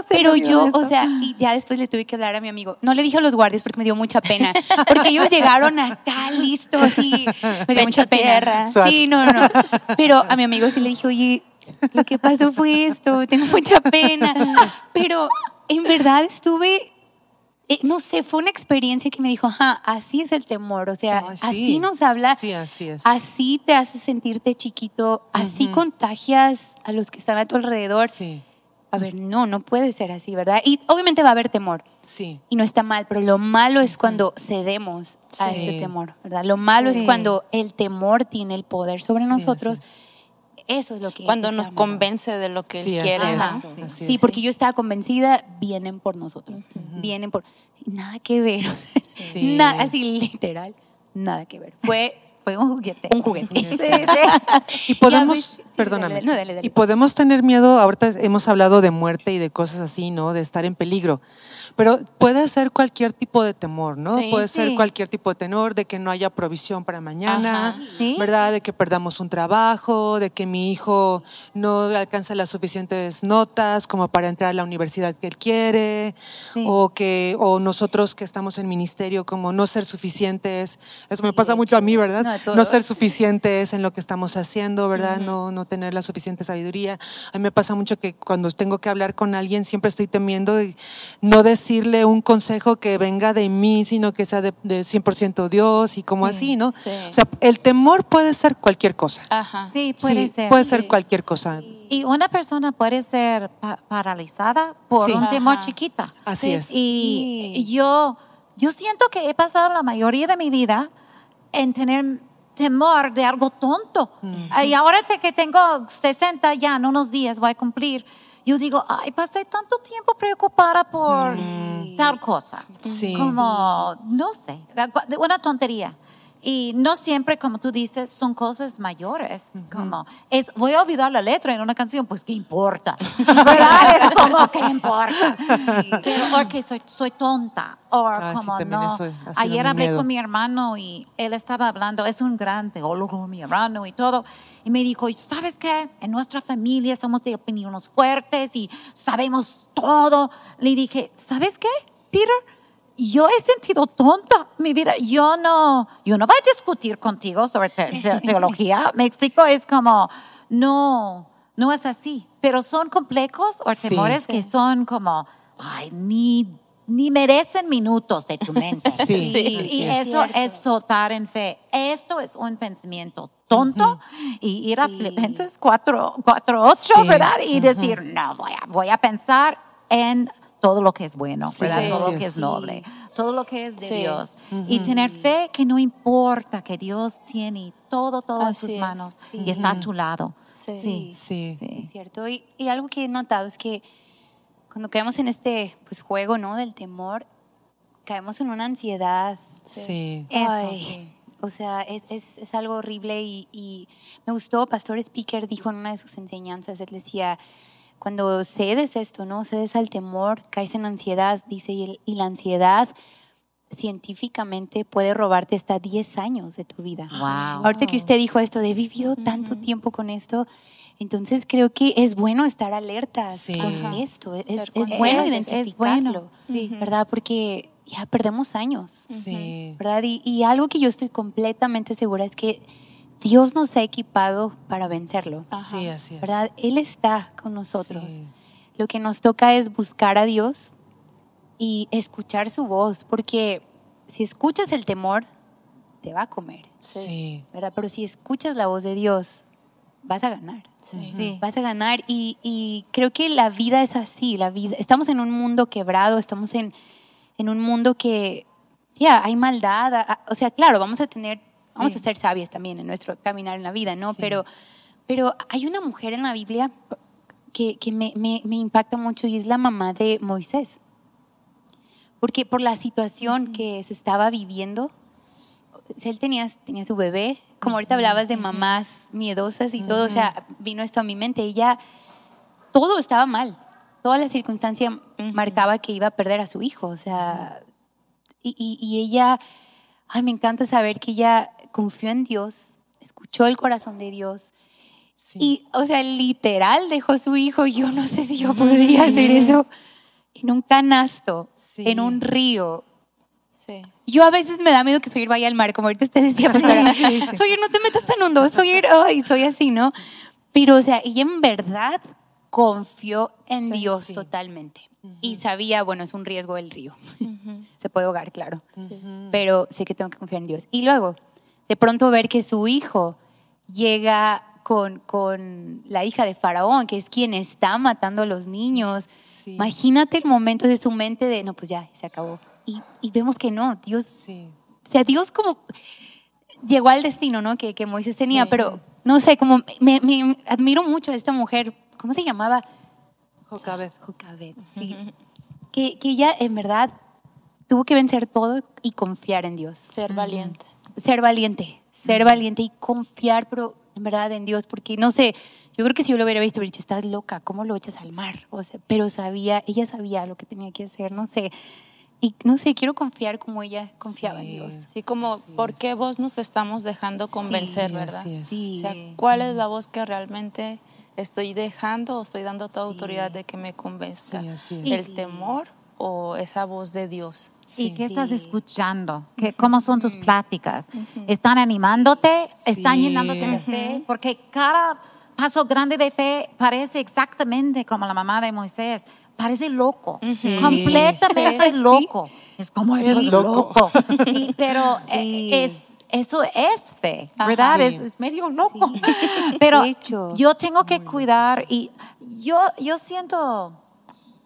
se Pero movió yo, eso. o sea, y ya después le tuve que hablar a mi amigo. No le dije a los guardias porque me dio mucha pena, porque ellos llegaron acá listos y me dio mucha pena. Sí, no, no. Pero a mi amigo sí le dije, oye, lo que pasó fue esto, tengo mucha pena. Pero en verdad estuve, no sé, fue una experiencia que me dijo, ajá, así es el temor, o sea, Sí, sí. así nos habla, Sí, así es. así te hace sentirte chiquito, así contagias a los que están a tu alrededor. Sí, A ver, no, no puede ser así, ¿verdad? Y obviamente va a haber temor. sí. Y no está mal, pero lo malo es cuando cedemos a Sí. ese temor, ¿verdad? Lo malo es cuando el temor tiene el poder sobre nosotros. así Eso es lo que Cuando nos convence de lo que Sí, él quiere. Sí, porque yo estaba convencida, vienen por nosotros, vienen por nada que ver, o sea, Sí. na- así literal, nada que ver. Fue fue un juguete. un juguete. Sí, sí. Y podemos, perdóname, dale, no, dale, dale. y podemos tener miedo, ahorita hemos hablado de muerte y de cosas así, ¿no? De estar en peligro. Pero puede ser cualquier tipo de temor, ¿no? Sí, puede sí. ser cualquier tipo de temor, de que no haya provisión para mañana, sí. ¿verdad? De que perdamos un trabajo, de que mi hijo no alcanza las suficientes notas como para entrar a la universidad que él quiere, o que o nosotros que estamos en ministerio como no ser suficientes. Eso me pasa mucho a mí, ¿verdad? No, ser suficientes en lo que estamos haciendo, ¿verdad? No no tener la suficiente sabiduría. A mí me pasa mucho que cuando tengo que hablar con alguien siempre estoy temiendo de no decirle un consejo que venga de mí, sino que sea de, de 100% Dios y como Sí, así, ¿no? sí. O sea, el temor puede ser cualquier cosa. Ajá. Sí, puede Sí, ser. Puede ser cualquier cosa. Y una persona puede ser pa- paralizada por Sí. un temor Ajá. chiquita. Así Sí. es. Y yo, yo siento que he pasado la mayoría de mi vida en tener temor de algo tonto. Y ahora que tengo 60 ya, en unos días voy a cumplir, yo digo, ay, pasé tanto tiempo preocupada por tal cosa. Sí. Como, no sé, una tontería. Y no siempre, como tú dices, son cosas mayores. Como, es, voy a olvidar la letra en una canción, pues, ¿qué importa? ¿Verdad? Es como, ¿qué importa? O que soy, soy tonta. O Ah, sí, como, también no. eso Ayer hablé miedo. con mi hermano y él estaba hablando, es un gran teólogo, mi hermano y todo. Y me dijo, ¿sabes qué? En nuestra familia somos de opiniones fuertes y sabemos todo. Le dije, ¿sabes qué, Peter? Yo he sentido tonta mi vida. Yo no, yo no voy a discutir contigo sobre te- te- teología. Me explico, es como, no, no es así. Pero son complejos o Sí. temores que son como, ay, ni, ni merecen minutos de tu mente. Sí, Sí, Y es. eso Cierto. es soltar en fe. Esto es un pensamiento tonto y ir a. Filipenses 4, 4 8, Sí. ¿verdad? Y decir, no, voy a, voy a pensar en todo lo que es bueno, Sí, ¿verdad? sí, todo sí, lo que es noble, todo lo que es de Sí. Dios. Y tener fe que no importa, que Dios tiene todo, todo en Así sus es. manos Sí. y está a tu lado. Sí. Sí. Sí. Es cierto. Y, y algo que he notado es que cuando caemos en este pues, juego ¿no? del temor, caemos en una ansiedad. Sí. Eso, Ay. O sea, es, es, es algo horrible y, y me gustó, Pastor Speaker dijo en una de sus enseñanzas, él decía, cuando cedes esto, ¿no? Cedes al temor, caes en ansiedad, dice, y, el- y la ansiedad científicamente puede robarte hasta 10 años de tu vida. Wow. Ahorita que usted dijo esto de he vivido tanto tiempo con esto, entonces creo que es bueno estar alertas Sí. con Ajá. esto. Es, es bueno Es- es identificarlo, bueno, sí. ¿verdad? Porque ya perdemos años, Sí. ¿verdad? Y, y algo que yo estoy completamente segura es que Dios nos ha equipado para vencerlo, Sí, así es. ¿verdad? Él está con nosotros. Sí. Lo que nos toca es buscar a Dios y escuchar su voz, porque si escuchas el temor, te va a comer. Sí. ¿verdad? Pero si escuchas la voz de Dios, vas a ganar. Sí. Sí. Vas a ganar y, y creo que la vida es así, la vida. Estamos en un mundo quebrado, estamos en, en un mundo que, ya, hay maldad. a- a- o sea, claro, vamos a tener, vamos Sí. a ser sabias también en nuestro caminar en la vida, ¿no? Sí. Pero, pero hay una mujer en la Biblia, que, que me, me, me impacta mucho y es la mamá de Moisés. Porque por la situación que se estaba viviendo, sea, él tenía, tenía su bebé, como ahorita hablabas de mamás miedosas y todo, o sea, vino esto a mi mente. Ella, todo estaba mal. Toda la circunstancia marcaba que iba a perder a su hijo, o sea, y, y- y ella, ay, me encanta saber que ella confió en Dios, escuchó el corazón de Dios, Sí. y, o sea, literal dejó su hijo. Yo no sé si yo podría hacer eso en un canasto, Sí. en un río. Sí. Yo a veces me da miedo que Soyer vaya al mar, como ahorita usted decía, pastora. Soyer, no te metas tan hondo. Soyer, ay, soy así, ¿no? Pero, o sea, ella en verdad confió en Dios totalmente. Y sabía, bueno, es un riesgo el río. Se puede ahogar, claro. Sí. Pero sé que tengo que confiar en Dios. Y luego, de pronto ver que su hijo llega con, con la hija de Faraón, que es quien está matando a los niños. Sí. Imagínate el momento de su mente de, no, pues ya, se acabó. Y, y vemos que no, Dios, Sí. o sea, Dios como llegó al destino, ¿no? Que, que Moisés tenía, Sí. pero no sé, como me, me admiro mucho a esta mujer, ¿cómo se llamaba? Jocabed. Jocabed, sí. que, que ella en verdad tuvo que vencer todo y confiar en Dios. Ser valiente. Ser valiente, ser valiente y confiar, pero en verdad en Dios, porque no sé, yo creo que si yo lo hubiera visto, hubiera dicho, estás loca, ¿cómo lo echas al mar? O sea, pero sabía, ella sabía lo que tenía que hacer, no sé. Y no sé, quiero confiar como ella confiaba en. Dios. Sí, como, ¿por qué es. vos nos estamos dejando convencer, Sí, verdad? Sí. O sea, ¿cuál es la voz que realmente estoy dejando o estoy dando toda autoridad de que me convenzca? Sí, así es. ¿El Sí. temor o esa voz de Dios? ¿Y Sí. qué estás Sí. escuchando? ¿Qué, ¿Cómo son tus pláticas? ¿Están animándote? ¿Están Sí. llenándote de fe? Porque cada paso grande de fe parece exactamente como la mamá de Moisés. Parece loco, Sí. completamente Sí. loco. Es como Es loco. loco. Y- pero Sí. eh, es, eso es fe. ¿verdad? Sí. Es, es medio loco. Pero De hecho. yo tengo que cuidar y yo, yo siento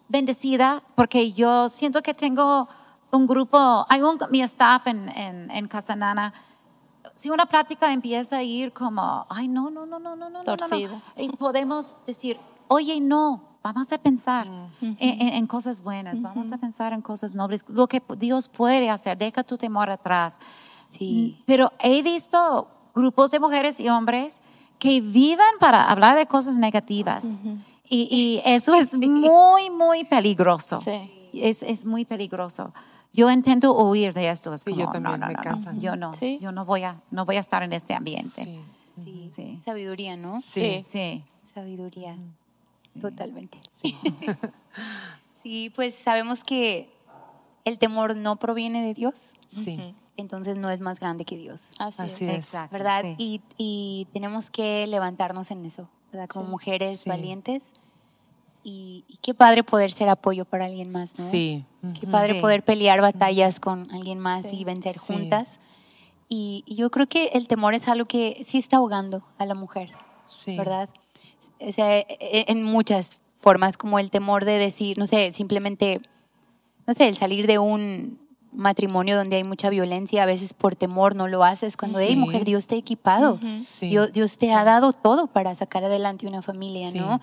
bendecida porque yo siento que tengo un grupo, hay un, mi staff en, en, en Casanana. Si una práctica empieza a ir como, ay, no, no, no, no, no, no, Torcido. no, no. Y podemos decir, oye, no, vamos a pensar mm -hmm. en, en, cosas buenas, mm -hmm. vamos a pensar en cosas nobles, lo que Dios puede hacer, deja tu temor atrás. Sí. Mm, pero he visto grupos de mujeres y hombres que viven para hablar de cosas negativas. Mm -hmm y, y eso es muy, muy peligroso. Sí. Es, es muy peligroso. Yo intento huir de esto. Es Sí, como, yo también, no, no, me no, no, cansan. Yo no. Sí. Yo no voy, a, no voy a estar en este ambiente. Sí. Sí, Sí. sabiduría, ¿no? Sí. Sí. Sabiduría, totalmente. Sí. pues sabemos que el temor no proviene de Dios, Sí. entonces no es más grande que Dios, Así, Así es. es. Exacto. ¿verdad? sí. Y, y tenemos que levantarnos en eso, ¿verdad? Como Sí. mujeres Sí. valientes. Y, y qué padre poder ser apoyo para alguien más, ¿no? Sí. Qué padre Sí. poder pelear batallas con alguien más y vencer juntas. Y, y yo creo que el temor es algo que sí está ahogando a la mujer. Sí. ¿verdad? O sea, e- en muchas formas, como el temor de decir, no sé, simplemente, no sé, el salir de un matrimonio donde hay mucha violencia, a veces por temor no lo haces, cuando, hey, Sí. mujer, Dios te ha equipado, Sí. Dios, Dios te ha dado todo para sacar adelante una familia, Sí. ¿no?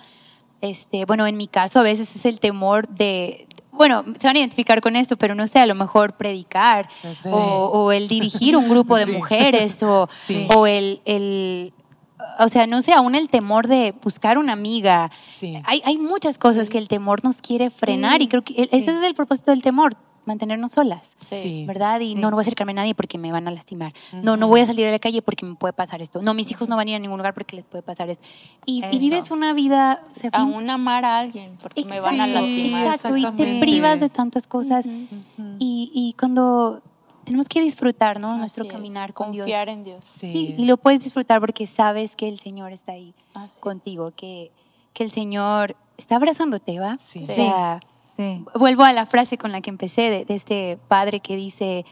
Este, bueno, en mi caso a veces es el temor de, bueno, se van a identificar con esto, pero no sé, a lo mejor predicar Sí. o, o el dirigir un grupo de Sí. mujeres o, Sí. o el, el, o sea, no sé, aún el temor de buscar una amiga. Sí. Hay, hay muchas cosas que el temor nos quiere frenar y creo que e- ese es el propósito del temor, mantenernos solas. Sí. ¿Verdad? Y Sí. no, no voy a acercarme a nadie porque me van a lastimar. No, no voy a salir a la calle porque me puede pasar esto. No, mis hijos no van a ir a ningún lugar porque les puede pasar esto. Y, y vives una vida... o sea, bien- Aún amar a alguien, porque me van a lastimar. Exacto, y te privas de tantas cosas. Ujú. Ujú. y, y cuando tenemos que disfrutar, ¿no? Nuestro Así es, caminar con Dios. Confiar en Dios. Sí. Sí, y lo puedes disfrutar porque sabes que el Señor está ahí Así es. contigo, que, que el Señor está abrazándote, ¿va? Sí. O sea, Sí. Vuelvo a la frase con la que empecé de, de este padre que dice,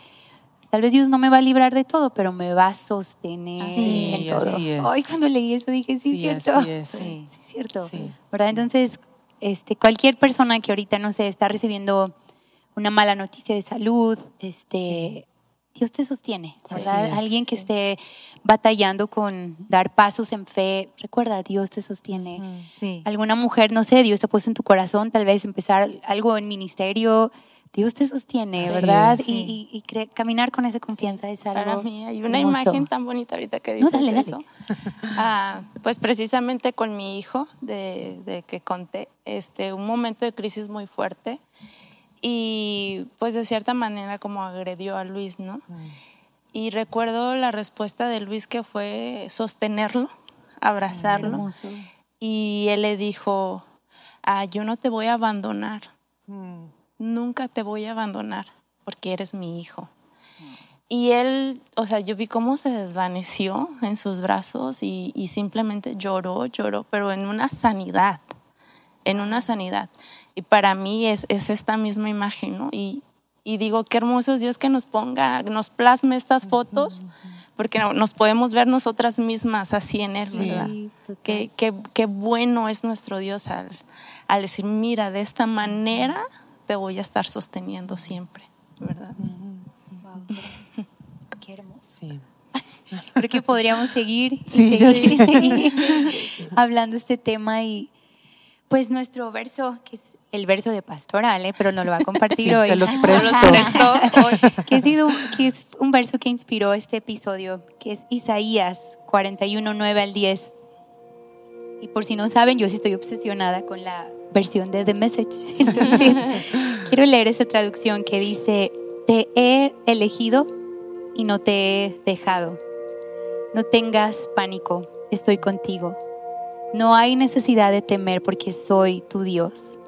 tal vez Dios no me va a librar de todo, pero me va a sostener Sí, en todo. así es. Ay, cuando leí eso dije, sí, Sí, es cierto. así es. Sí, sí, es cierto. Sí. ¿Verdad? Entonces, este, cualquier persona que ahorita, no sé, está recibiendo una mala noticia de salud, este, Dios te sostiene, ¿verdad? es, Alguien que sí. esté batallando con dar pasos en fe, recuerda, Dios te sostiene. Sí. Alguna mujer, no sé, Dios te ha puesto en tu corazón, tal vez empezar algo en ministerio, Dios te sostiene, ¿verdad? es. Y, y- y caminar con esa confianza es algo Para mí hay una hermoso. imagen tan bonita ahorita que No, dices dale, dale. eso. Ah, pues precisamente con mi hijo, de, de que conté, este, un momento de crisis muy fuerte y pues de cierta manera como agredió a Luis, ¿no? Y recuerdo la respuesta de Luis que fue sostenerlo, abrazarlo Hermoso. y él le dijo, ah, yo no te voy a abandonar, Mm. nunca te voy a abandonar porque eres mi hijo. Y él, o sea, yo vi cómo se desvaneció en sus brazos y, y simplemente lloró, lloró, pero en una sanidad, en una sanidad. Y para mí es, es esta misma imagen, ¿no? Y, y digo, qué hermoso es Dios que nos ponga, nos plasme estas fotos, porque no- nos podemos ver nosotras mismas así en Él, Sí. ¿verdad? Sí, total. Qué, qué- qué bueno es nuestro Dios al, al decir, mira, de esta manera te voy a estar sosteniendo siempre, ¿verdad? Wow, qué hermoso. Qué hermoso. Sí. Creo que podríamos seguir y Sí, seguir, y seguir hablando este tema y pues nuestro verso, que es el verso de Pastoral, ¿eh? pero no lo va a compartir Sí, hoy. se los No presto. que, ha sido, que es un verso que inspiró este episodio, que es Isaías 41, 9 al 10. Y por si no saben, yo sí estoy obsesionada con la versión de The Message. Entonces, quiero leer esa traducción que dice, te he elegido y no te he dejado. No tengas pánico, estoy contigo. No hay necesidad de temer porque soy tu Dios.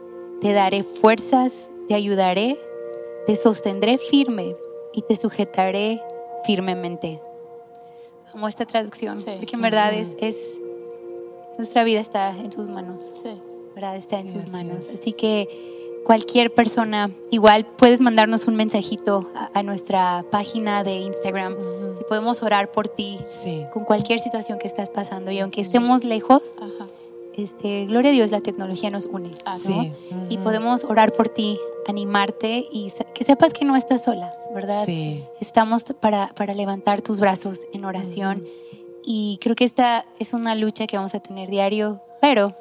Te daré fuerzas, te ayudaré, te sostendré firme y te sujetaré firmemente. Amo esta traducción, Sí. porque en verdad es, es nuestra vida está en sus manos. Sí. ¿verdad? Está en Sí, sus manos. Así que cualquier persona, igual puedes mandarnos un mensajito a, a nuestra página de Instagram. Si podemos orar por ti Sí. con cualquier situación que estás pasando y aunque estemos lejos, Ajá. este, gloria a Dios, la tecnología nos une. Ah, ¿no? Sí. Y podemos orar por ti, animarte y que sepas que no estás sola, ¿verdad? Sí. Estamos para, para levantar tus brazos en oración y creo que esta es una lucha que vamos a tener diario, pero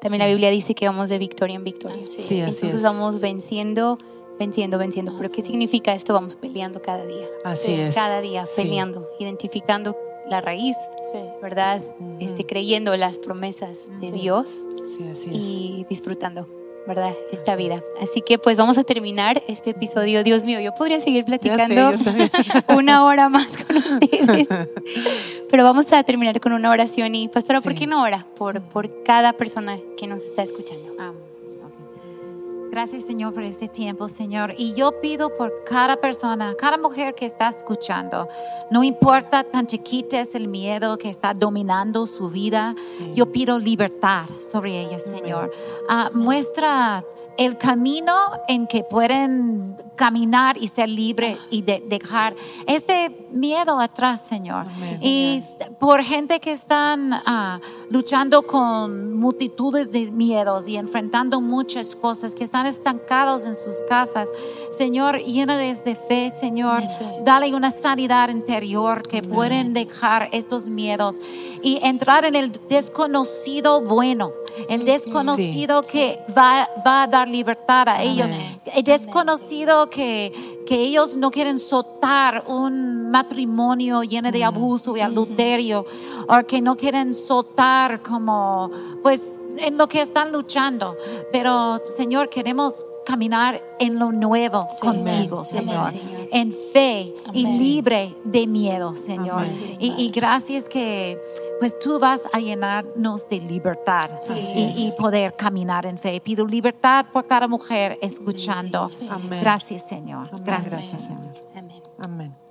también la. Biblia dice que vamos de victoria en victoria. Así Sí, así Entonces es. vamos venciendo, venciendo, venciendo. ¿Pero qué Así. significa esto? Vamos peleando cada día. Así Sí, es. Cada día Sí. peleando, identificando la raíz, Sí. ¿verdad? Ujú. Este, creyendo las promesas de Sí. Dios Sí, así es. y disfrutando, ¿verdad? Esta Así vida. es. Así que pues vamos a terminar este episodio. Dios mío, yo podría seguir sé, platicando una hora más con ustedes. Pero vamos a terminar con una oración y pastora, ¿por qué no ora? Por, por cada persona que nos está escuchando. Ok. Gracias, Señor, por este tiempo, Señor. Y yo pido por cada persona, cada mujer que está escuchando, no importa tan chiquita es el miedo que está dominando su vida, Sí. yo pido libertad sobre ellas, Señor. Ah, muestra el camino en que pueden caminar y ser libre y de- dejar este miedo atrás, Señor. Amén. Y por gente que están ah, luchando con multitudes de miedos y enfrentando muchas cosas, que están estancados en sus casas, Señor, llénales de fe, Señor. Dale una sanidad interior que pueden dejar estos miedos y entrar en el desconocido bueno, el desconocido que va, va a dar libertad a ellos, el desconocido que, que ellos no quieren soltar un matrimonio lleno de abuso y adulterio, o que no quieren soltar como, pues, en lo que están luchando. Pero, Señor, queremos caminar en lo nuevo contigo, Amén. Sí, Señor, Señor. en fe y libre de miedo, Señor. Amén. Y, y gracias que pues tú vas a llenarnos de libertad Sí. y, y poder caminar en fe. Pido libertad por cada mujer escuchando. Sí. Gracias, Señor. Amén. Gracias, Gracias, Señor. Señor. Amén. Amén.